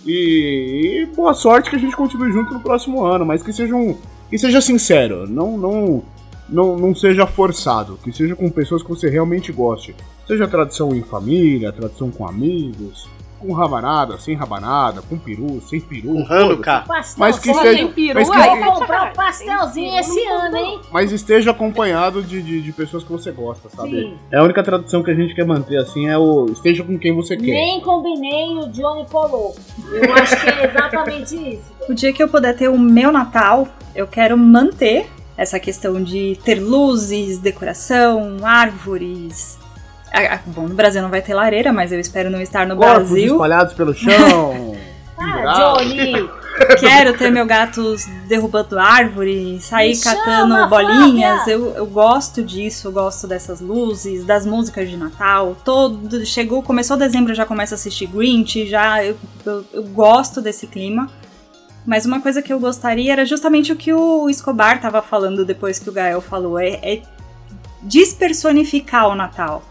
E, e boa sorte que a gente continue junto no próximo ano, mas que seja um. Que seja sincero, não, não, não, não seja forçado, que seja com pessoas que você realmente goste. Seja tradição em família, tradição com amigos, com rabanada, sem rabanada, com peru, sem peru. Hanukkah. Pastel, Mas que peru, mas que- Eu aí, vou comprar um pastelzinho esse ano, hein? Mas esteja acompanhado de, de, de pessoas que você gosta, sabe? Sim. É a única tradução que a gente quer manter assim é o esteja com quem você quer. Nem combinei o Johnny colou. Eu acho que é exatamente isso. O dia que eu puder ter o meu Natal, eu quero manter essa questão de ter luzes, decoração, árvores. Ah, ah, Bom, no Brasil não vai ter lareira, mas eu espero não estar no Corpos Brasil. espalhados pelo chão. *laughs* Ah. Johnny! *laughs* *laughs* Quero ter meu gato derrubando árvore, sair Me catando chama, bolinhas. Eu, eu gosto disso, eu gosto dessas luzes, das músicas de Natal. Todo chegou, começou dezembro, eu já começo a assistir Grinch, já eu, eu, eu gosto desse clima. Mas uma coisa que eu gostaria era justamente o que o Escobar tava falando depois que o Gael falou, é, é despersonificar o Natal.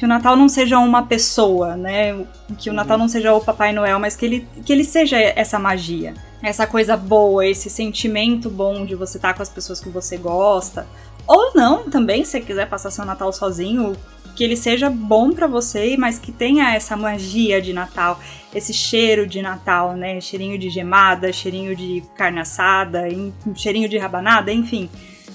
Que o Natal não seja uma pessoa, né? Que o Natal não seja o Papai Noel, mas que ele, que ele seja essa magia. Essa coisa boa, esse sentimento bom de você estar com as pessoas que você gosta. Ou não, também, se você quiser passar seu Natal sozinho, que ele seja bom pra você, mas que tenha essa magia de Natal, esse cheiro de Natal, né? Cheirinho de gemada, cheirinho de carne assada, cheirinho de rabanada, enfim.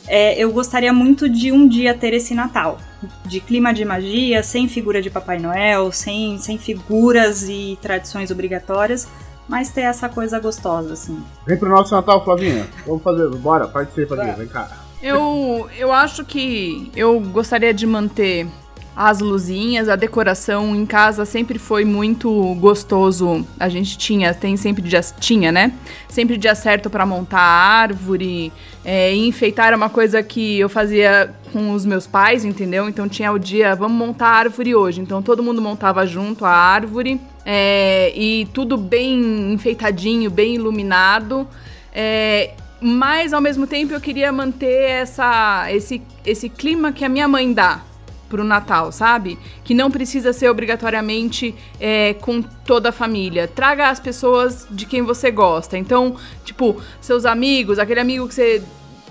É, eu gostaria muito de um dia ter esse Natal. De clima de magia, sem figura de Papai Noel, sem, sem figuras e tradições obrigatórias, mas ter essa coisa gostosa, assim. Vem pro nosso Natal, Flavinha. Vamos fazer, bora, participa aqui, vem cá. Eu, eu acho que eu gostaria de manter as luzinhas, a decoração em casa sempre foi muito gostoso. A gente tinha, tem sempre dia, tinha, né? Sempre dia certo pra montar a árvore, é, enfeitar era uma coisa que eu fazia com os meus pais, entendeu? Então tinha o dia, vamos montar a árvore hoje. Então todo mundo montava junto a árvore é, e tudo bem enfeitadinho, bem iluminado. É, mas ao mesmo tempo eu queria manter essa, esse, esse clima que a minha mãe dá pro Natal, sabe? Que não precisa ser obrigatoriamente é, com toda a família. Traga as pessoas de quem você gosta. Então, tipo, seus amigos, aquele amigo que você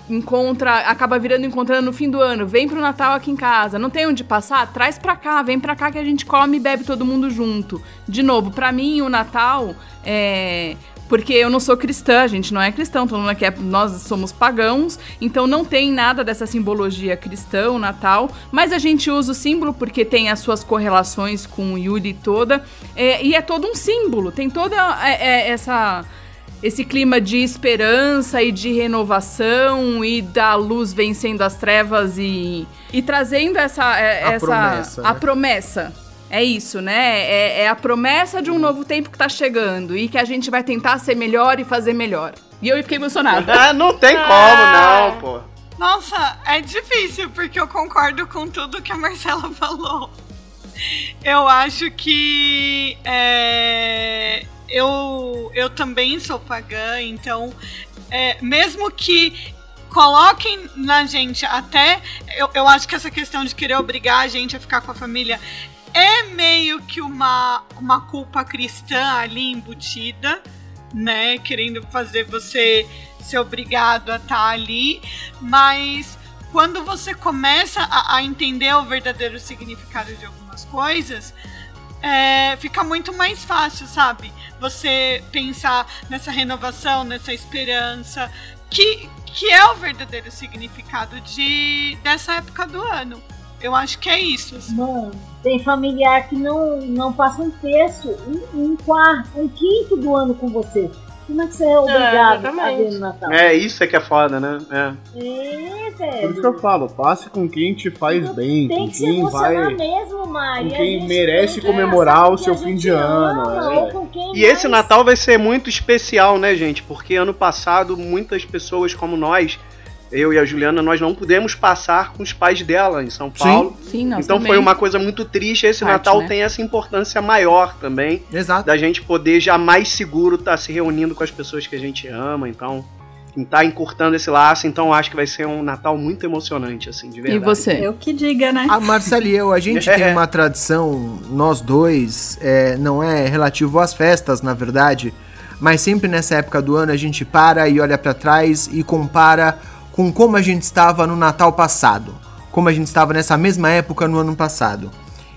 encontra, acaba virando encontrando no fim do ano. Vem pro Natal aqui em casa. Não tem onde passar? Traz pra cá, vem pra cá que a gente come e bebe todo mundo junto. De novo, pra mim o Natal é porque eu não sou cristã, a gente não é cristão, todo mundo aqui é, nós somos pagãos, então não tem nada dessa simbologia cristã, o Natal, mas a gente usa o símbolo porque tem as suas correlações com o Yuli toda, é, e é todo um símbolo, tem toda é, é, essa esse clima de esperança e de renovação e da luz vencendo as trevas e, e trazendo essa, é, A essa promessa, a né? promessa. É isso, né? É, é a promessa de um novo tempo que tá chegando e que a gente vai tentar ser melhor e fazer melhor. E eu fiquei emocionada. Ah, não tem como, não, pô. Nossa, é difícil, porque eu concordo com tudo que a Marcela *laughs* falou. Eu acho que é, eu, eu também sou pagã, então, é, mesmo que coloquem na gente até. Eu, eu acho que essa questão de querer obrigar a gente a ficar com a família é meio que uma, uma culpa cristã ali embutida, né? Querendo fazer você ser obrigado a estar ali, mas quando você começa a, a entender o verdadeiro significado de algumas coisas, é, fica muito mais fácil, sabe? Você pensar nessa renovação, nessa esperança, que, que é o verdadeiro significado de, dessa época do ano. Eu acho que é isso. assim. Mano, tem familiar que não, não passa um terço, um, um quarto, um quinto do ano com você. Como é que você é obrigado a exatamente. ver no Natal? É, isso é que é foda, né? É. É, Por isso velho. que eu falo, passe com quem te faz bem, Tem com que se quem vai. mesmo, Mari. com A quem merece que comemorar o seu a fim de ano, ama, é. ou com quem E esse mais- Natal vai ser muito especial, né, gente? Porque ano passado muitas pessoas como nós, eu e a Juliana, nós não pudemos passar com os pais dela em São Paulo. Sim, nós então também. foi uma coisa muito triste. Esse Parte, Natal né? tem essa importância maior também, Exato. da gente poder já mais seguro estar se reunindo com as pessoas que a gente ama. Então, tá encurtando esse laço. Então, acho que vai ser um Natal muito emocionante, assim, de E verdade. você? Eu que diga, né? A Marcela e eu, a gente tem *laughs* uma tradição, nós dois, é, não é relativo às festas, na verdade, mas sempre nessa época do ano a gente para e olha pra trás e compara com como a gente estava no Natal passado, como a gente estava nessa mesma época no ano passado.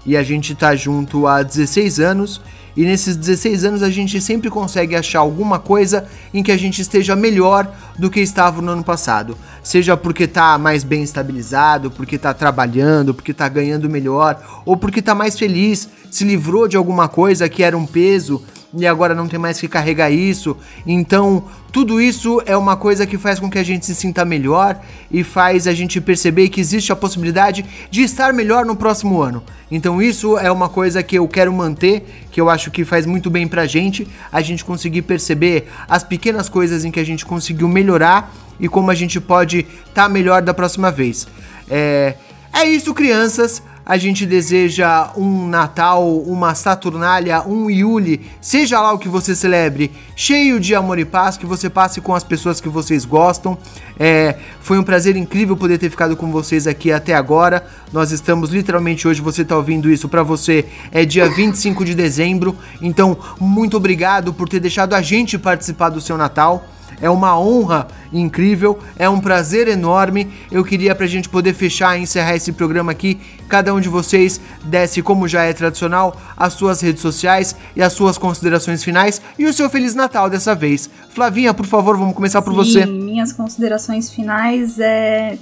E a gente tá junto há 16 anos e nesses 16 anos a gente sempre consegue achar alguma coisa em que a gente esteja melhor do que estava no ano passado. Seja porque tá mais bem estabilizado, porque tá trabalhando, porque tá ganhando melhor, ou porque tá mais feliz, se livrou de alguma coisa que era um peso e agora não tem mais que carregar isso. Então, tudo isso é uma coisa que faz com que a gente se sinta melhor e faz a gente perceber que existe a possibilidade de estar melhor no próximo ano. Então, isso é uma coisa que eu quero manter, que eu acho que faz muito bem pra gente, a gente conseguir perceber as pequenas coisas em que a gente conseguiu melhorar e como a gente pode estar melhor da próxima vez. É, é isso, crianças. A gente deseja um Natal, uma Saturnália, um Yuli, seja lá o que você celebre, cheio de amor e paz, que você passe com as pessoas que vocês gostam. É, foi um prazer incrível poder ter ficado com vocês aqui até agora. Nós estamos literalmente hoje, você está ouvindo isso para você, é dia 25 de dezembro. Então, muito obrigado por ter deixado a gente participar do seu Natal. É uma honra incrível, é um prazer enorme. Eu queria pra gente poder fechar e encerrar esse programa aqui, cada um de vocês desse, como já é tradicional, as suas redes sociais e as suas considerações finais e o seu Feliz Natal dessa vez. Flavinha, por favor, vamos começar por Sim, você. Minhas considerações finais é.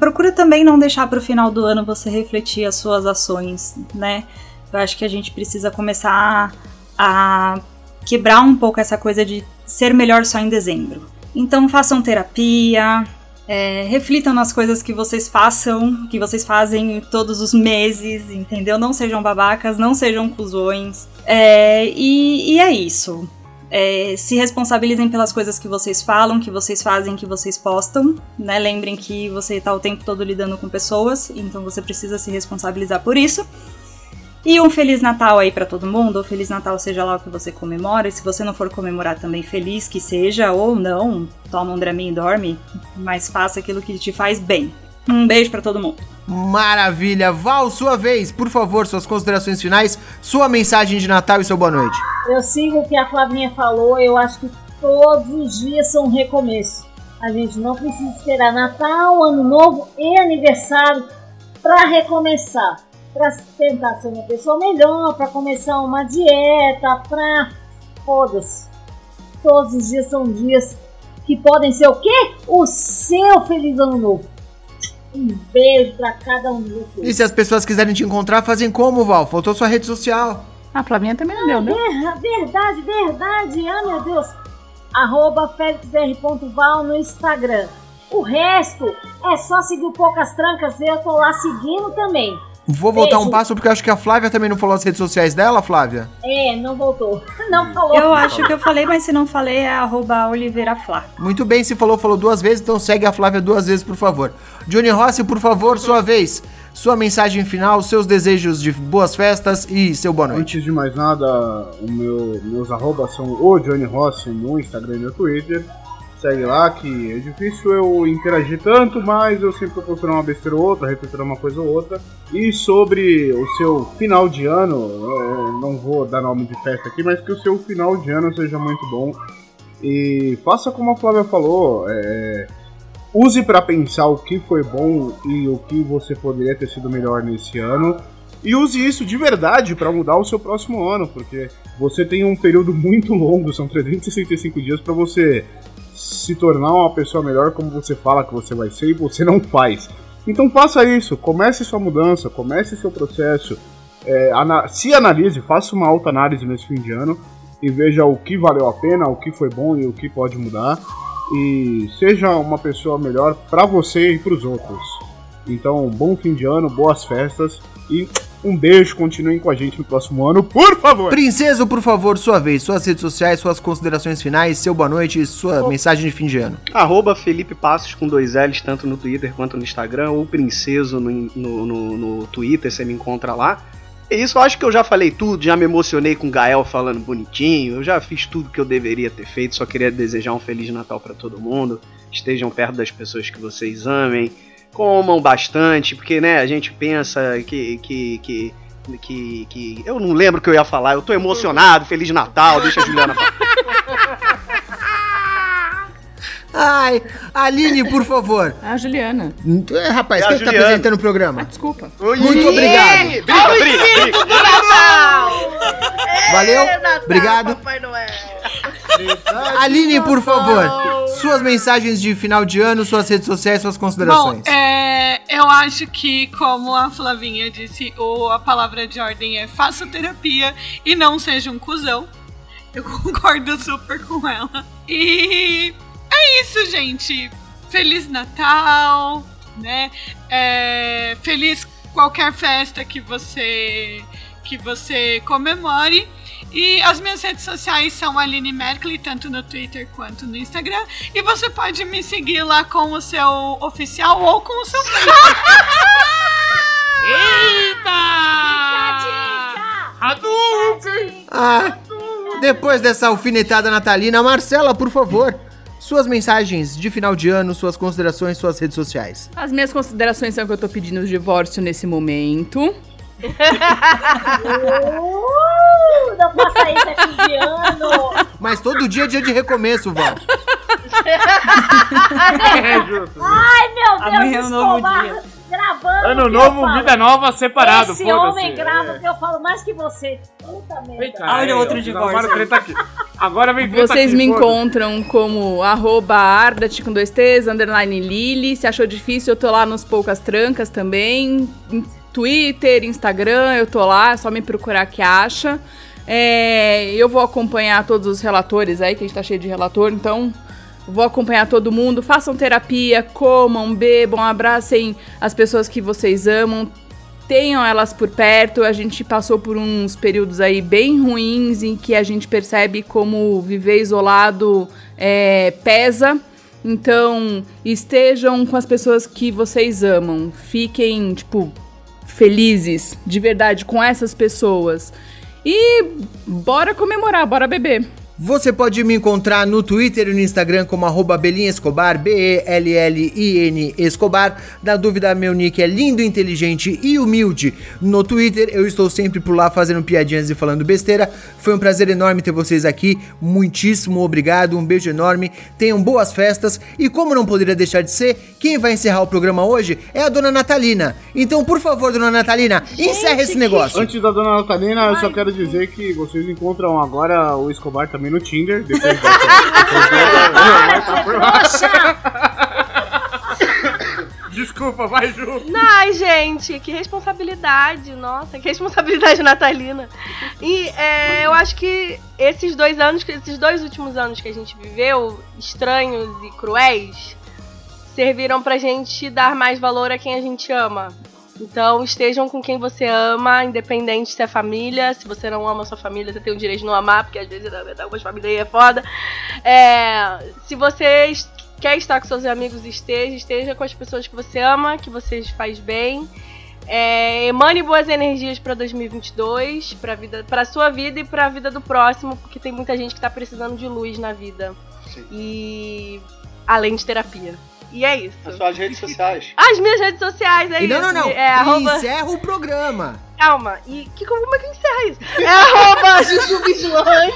Procura também não deixar para o final do ano você refletir as suas ações, né? Eu acho que a gente precisa começar a quebrar um pouco essa coisa de ser melhor só em dezembro. Então façam terapia, é, reflitam nas coisas que vocês façam, que vocês fazem todos os meses, entendeu? Não sejam babacas, não sejam cuzões. É, e, e é isso. É, se responsabilizem pelas coisas que vocês falam, que vocês fazem, que vocês postam, né? Lembrem que você está o tempo todo lidando com pessoas, então você precisa se responsabilizar por isso. E um Feliz Natal aí pra todo mundo, ou Feliz Natal seja lá o que você comemora, e se você não for comemorar também, feliz que seja, ou não, toma um draminho e dorme, mas faça aquilo que te faz bem. Um beijo pra todo mundo. Maravilha. Val, sua vez, por favor, suas considerações finais, sua mensagem de Natal e seu boa noite. Eu sigo o que a Flavinha falou, eu acho que todos os dias são um recomeço. A gente não precisa esperar Natal, Ano Novo e aniversário para recomeçar, para tentar ser uma pessoa melhor, para começar uma dieta, para foda-se. Todos os dias são dias que podem ser o quê? O seu feliz ano novo. Um beijo para cada um de vocês. E se as pessoas quiserem te encontrar, fazem como, Val? Faltou sua rede social. A Flavinha também não deu, né? Ver- Verdade, verdade. Ah, meu Deus. Arroba felixr.val no Instagram. O resto é só seguir o Poucas Trancas. Eu tô lá seguindo também. Vou voltar um Beijo. passo porque eu acho que a Flávia também não falou as redes sociais dela, Flávia. É, não voltou. *laughs* Não falou. Eu acho que eu falei, mas se não falei, é arroba Oliveira Flá. Muito bem, se falou, falou duas vezes, então segue a Flávia duas vezes, por favor. Johnny Rossi, por favor, sua vez. Sua mensagem final, seus desejos de boas festas e seu boa noite. Antes de mais nada, o meu, meus arrobas são o Johnny Rossi no Instagram e no Twitter. Segue lá que é difícil eu interagir tanto, mas eu sempre postando uma besteira ou outra, repetindo uma coisa ou outra. E sobre o seu final de ano, é, não vou dar nome de festa aqui, mas que o seu final de ano seja muito bom. E faça como a Flávia falou, é, use para pensar o que foi bom e o que você poderia ter sido melhor nesse ano. E use isso de verdade para mudar o seu próximo ano, porque você tem um período muito longo, são 365 dias para você se tornar uma pessoa melhor como você fala que você vai ser e você não faz. Então faça isso, comece sua mudança, comece seu processo, é, ana- se analise, faça uma autoanálise nesse fim de ano e veja o que valeu a pena, o que foi bom e o que pode mudar e seja uma pessoa melhor para você e para os outros. Então, bom fim de ano, boas festas e um beijo, continuem com a gente no próximo ano, por favor. Princesa, por favor, sua vez, suas redes sociais, suas considerações finais, seu boa noite e sua mensagem de fim de ano. Arroba Felipe Passos com dois L's, tanto no Twitter quanto no Instagram, ou Princeso no, no, no- no Twitter, você me encontra lá. É isso, eu acho que eu já falei tudo, já me emocionei com o Gael falando bonitinho, eu já fiz tudo que eu deveria ter feito, só queria desejar um Feliz Natal pra todo mundo, estejam perto das pessoas que vocês amem, comam bastante, porque né, a gente pensa que. que, que que, que eu não lembro o que eu ia falar, eu tô emocionado, Feliz Natal, deixa a Juliana falar. *laughs* Ai, Aline, por favor. A Juliana. É, rapaz, É a quem que tá Juliana. apresentando o programa? Desculpa. Muito obrigado. Briga, briga, briga. Valeu, Natal, obrigado. Papai Noel. Aline, por favor, suas mensagens de final de ano, suas redes sociais, suas considerações. Bom, é, eu acho que, como a Flavinha disse, o, a palavra de ordem é faça terapia e não seja um cuzão. Eu *laughs* concordo super com ela. E é isso, gente. Feliz Natal, né? É, feliz qualquer festa que você que você comemore. E as minhas redes sociais são Aline Merkley, tanto no Twitter quanto no Instagram. E você pode me seguir lá com o seu oficial ou com o seu *laughs* Ah, depois dessa alfinetada natalina, Marcela, por favor, suas mensagens de final de ano, suas considerações, suas redes sociais. As minhas considerações são que eu tô pedindo o divórcio nesse momento. Uh, não faça isso aqui de ano. Mas todo dia é dia de recomeço, Val. É justo. Ai, meu Deus, Amanhã é um novo dia. gravando. Ano novo, falo. vida nova, separado. Esse homem grava É. que eu falo mais que você. Puta Vem merda. cá, Olha é, outro divórcio. Agora treta aqui. Agora vem Vocês aqui, me encontram como arroba ardat com dois T's, underline Lili. Se achou difícil, eu tô lá nos Poucas Trancas também. Twitter, Instagram, eu tô lá, é só me procurar que acha. É, eu vou acompanhar todos os relatores aí, que a gente tá cheio de relator, então vou acompanhar todo mundo. Façam terapia, comam, bebam, abracem as pessoas que vocês amam tenham elas por perto. A gente passou por uns períodos aí bem ruins em que a gente percebe como viver isolado é, pesa. Então, estejam com as pessoas que vocês amam. Fiquem, tipo, felizes de verdade com essas pessoas. E bora comemorar, bora beber. Você pode me encontrar no Twitter e no Instagram como arroba Belinha Escobar, B-E-L-L-I-N Escobar. Na dúvida, meu nick é lindo, inteligente e humilde. No Twitter, eu estou sempre por lá fazendo piadinhas e falando besteira. Foi um prazer enorme ter vocês aqui. Muitíssimo obrigado, um beijo enorme. Tenham boas festas. E como não poderia deixar de ser, quem vai encerrar o programa hoje é a dona Natalina. Então, por favor, dona Natalina, encerra esse negócio. Antes da dona Natalina, eu só quero dizer que vocês encontram agora o Escobar também no Tinder. Depois *laughs* Desculpa, vai, Ju. Ai, gente, que responsabilidade. Nossa, que responsabilidade *laughs* natalina. E é, eu acho que esses dois anos, esses dois últimos anos que a gente viveu, estranhos e cruéis, serviram pra gente dar mais valor a quem a gente ama. Então estejam com quem você ama, independente se é família. Se você não ama sua família, você tem o direito de não amar, porque às vezes algumas famílias aí é foda. É, se você quer estar com seus amigos, esteja, esteja com as pessoas que você ama, que você faz bem. É, emane boas energias para 2022, para vida, para sua vida e para a vida do próximo, porque tem muita gente que tá precisando de luz na vida. Sim. E além de terapia. E é isso. As suas redes sociais. *laughs* As minhas redes sociais, é E isso. não, não, não. É arroba... Encerra o programa. Calma. E que, como é que encerra isso? É arroba *laughs* Juju Vigilante.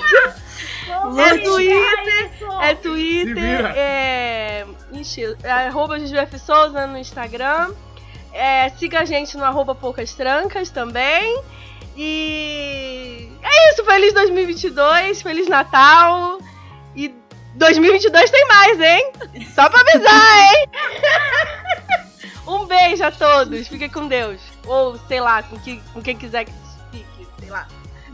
É Twitter. É Twitter. É. Ixi, é arroba Juju F. Souza no Instagram. É, siga a gente no arroba Poucas Trancas também. E. É isso. Feliz 2022. Feliz Natal. E 2022 tem mais, hein? Só pra avisar, hein? *laughs* um beijo a todos. Fiquem com Deus. Ou, sei lá, com, que, com quem quiser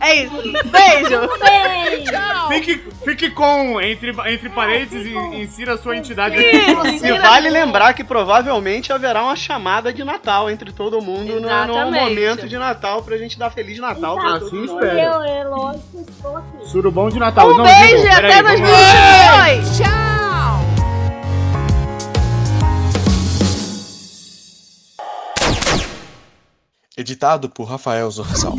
É isso. Beijo. *laughs* Beijo. Fique, fique com, entre, entre parênteses, e insira a sua entidade. Isso. E vale lembrar que provavelmente haverá uma chamada de Natal entre todo mundo no, no momento de Natal pra gente dar Feliz Natal pra Assim todo mundo. espero. Eu, é lógico, estou aqui. Surubão de Natal. Um Não, beijo e até vamos lá. 2022. Editado por Rafael Zorzal.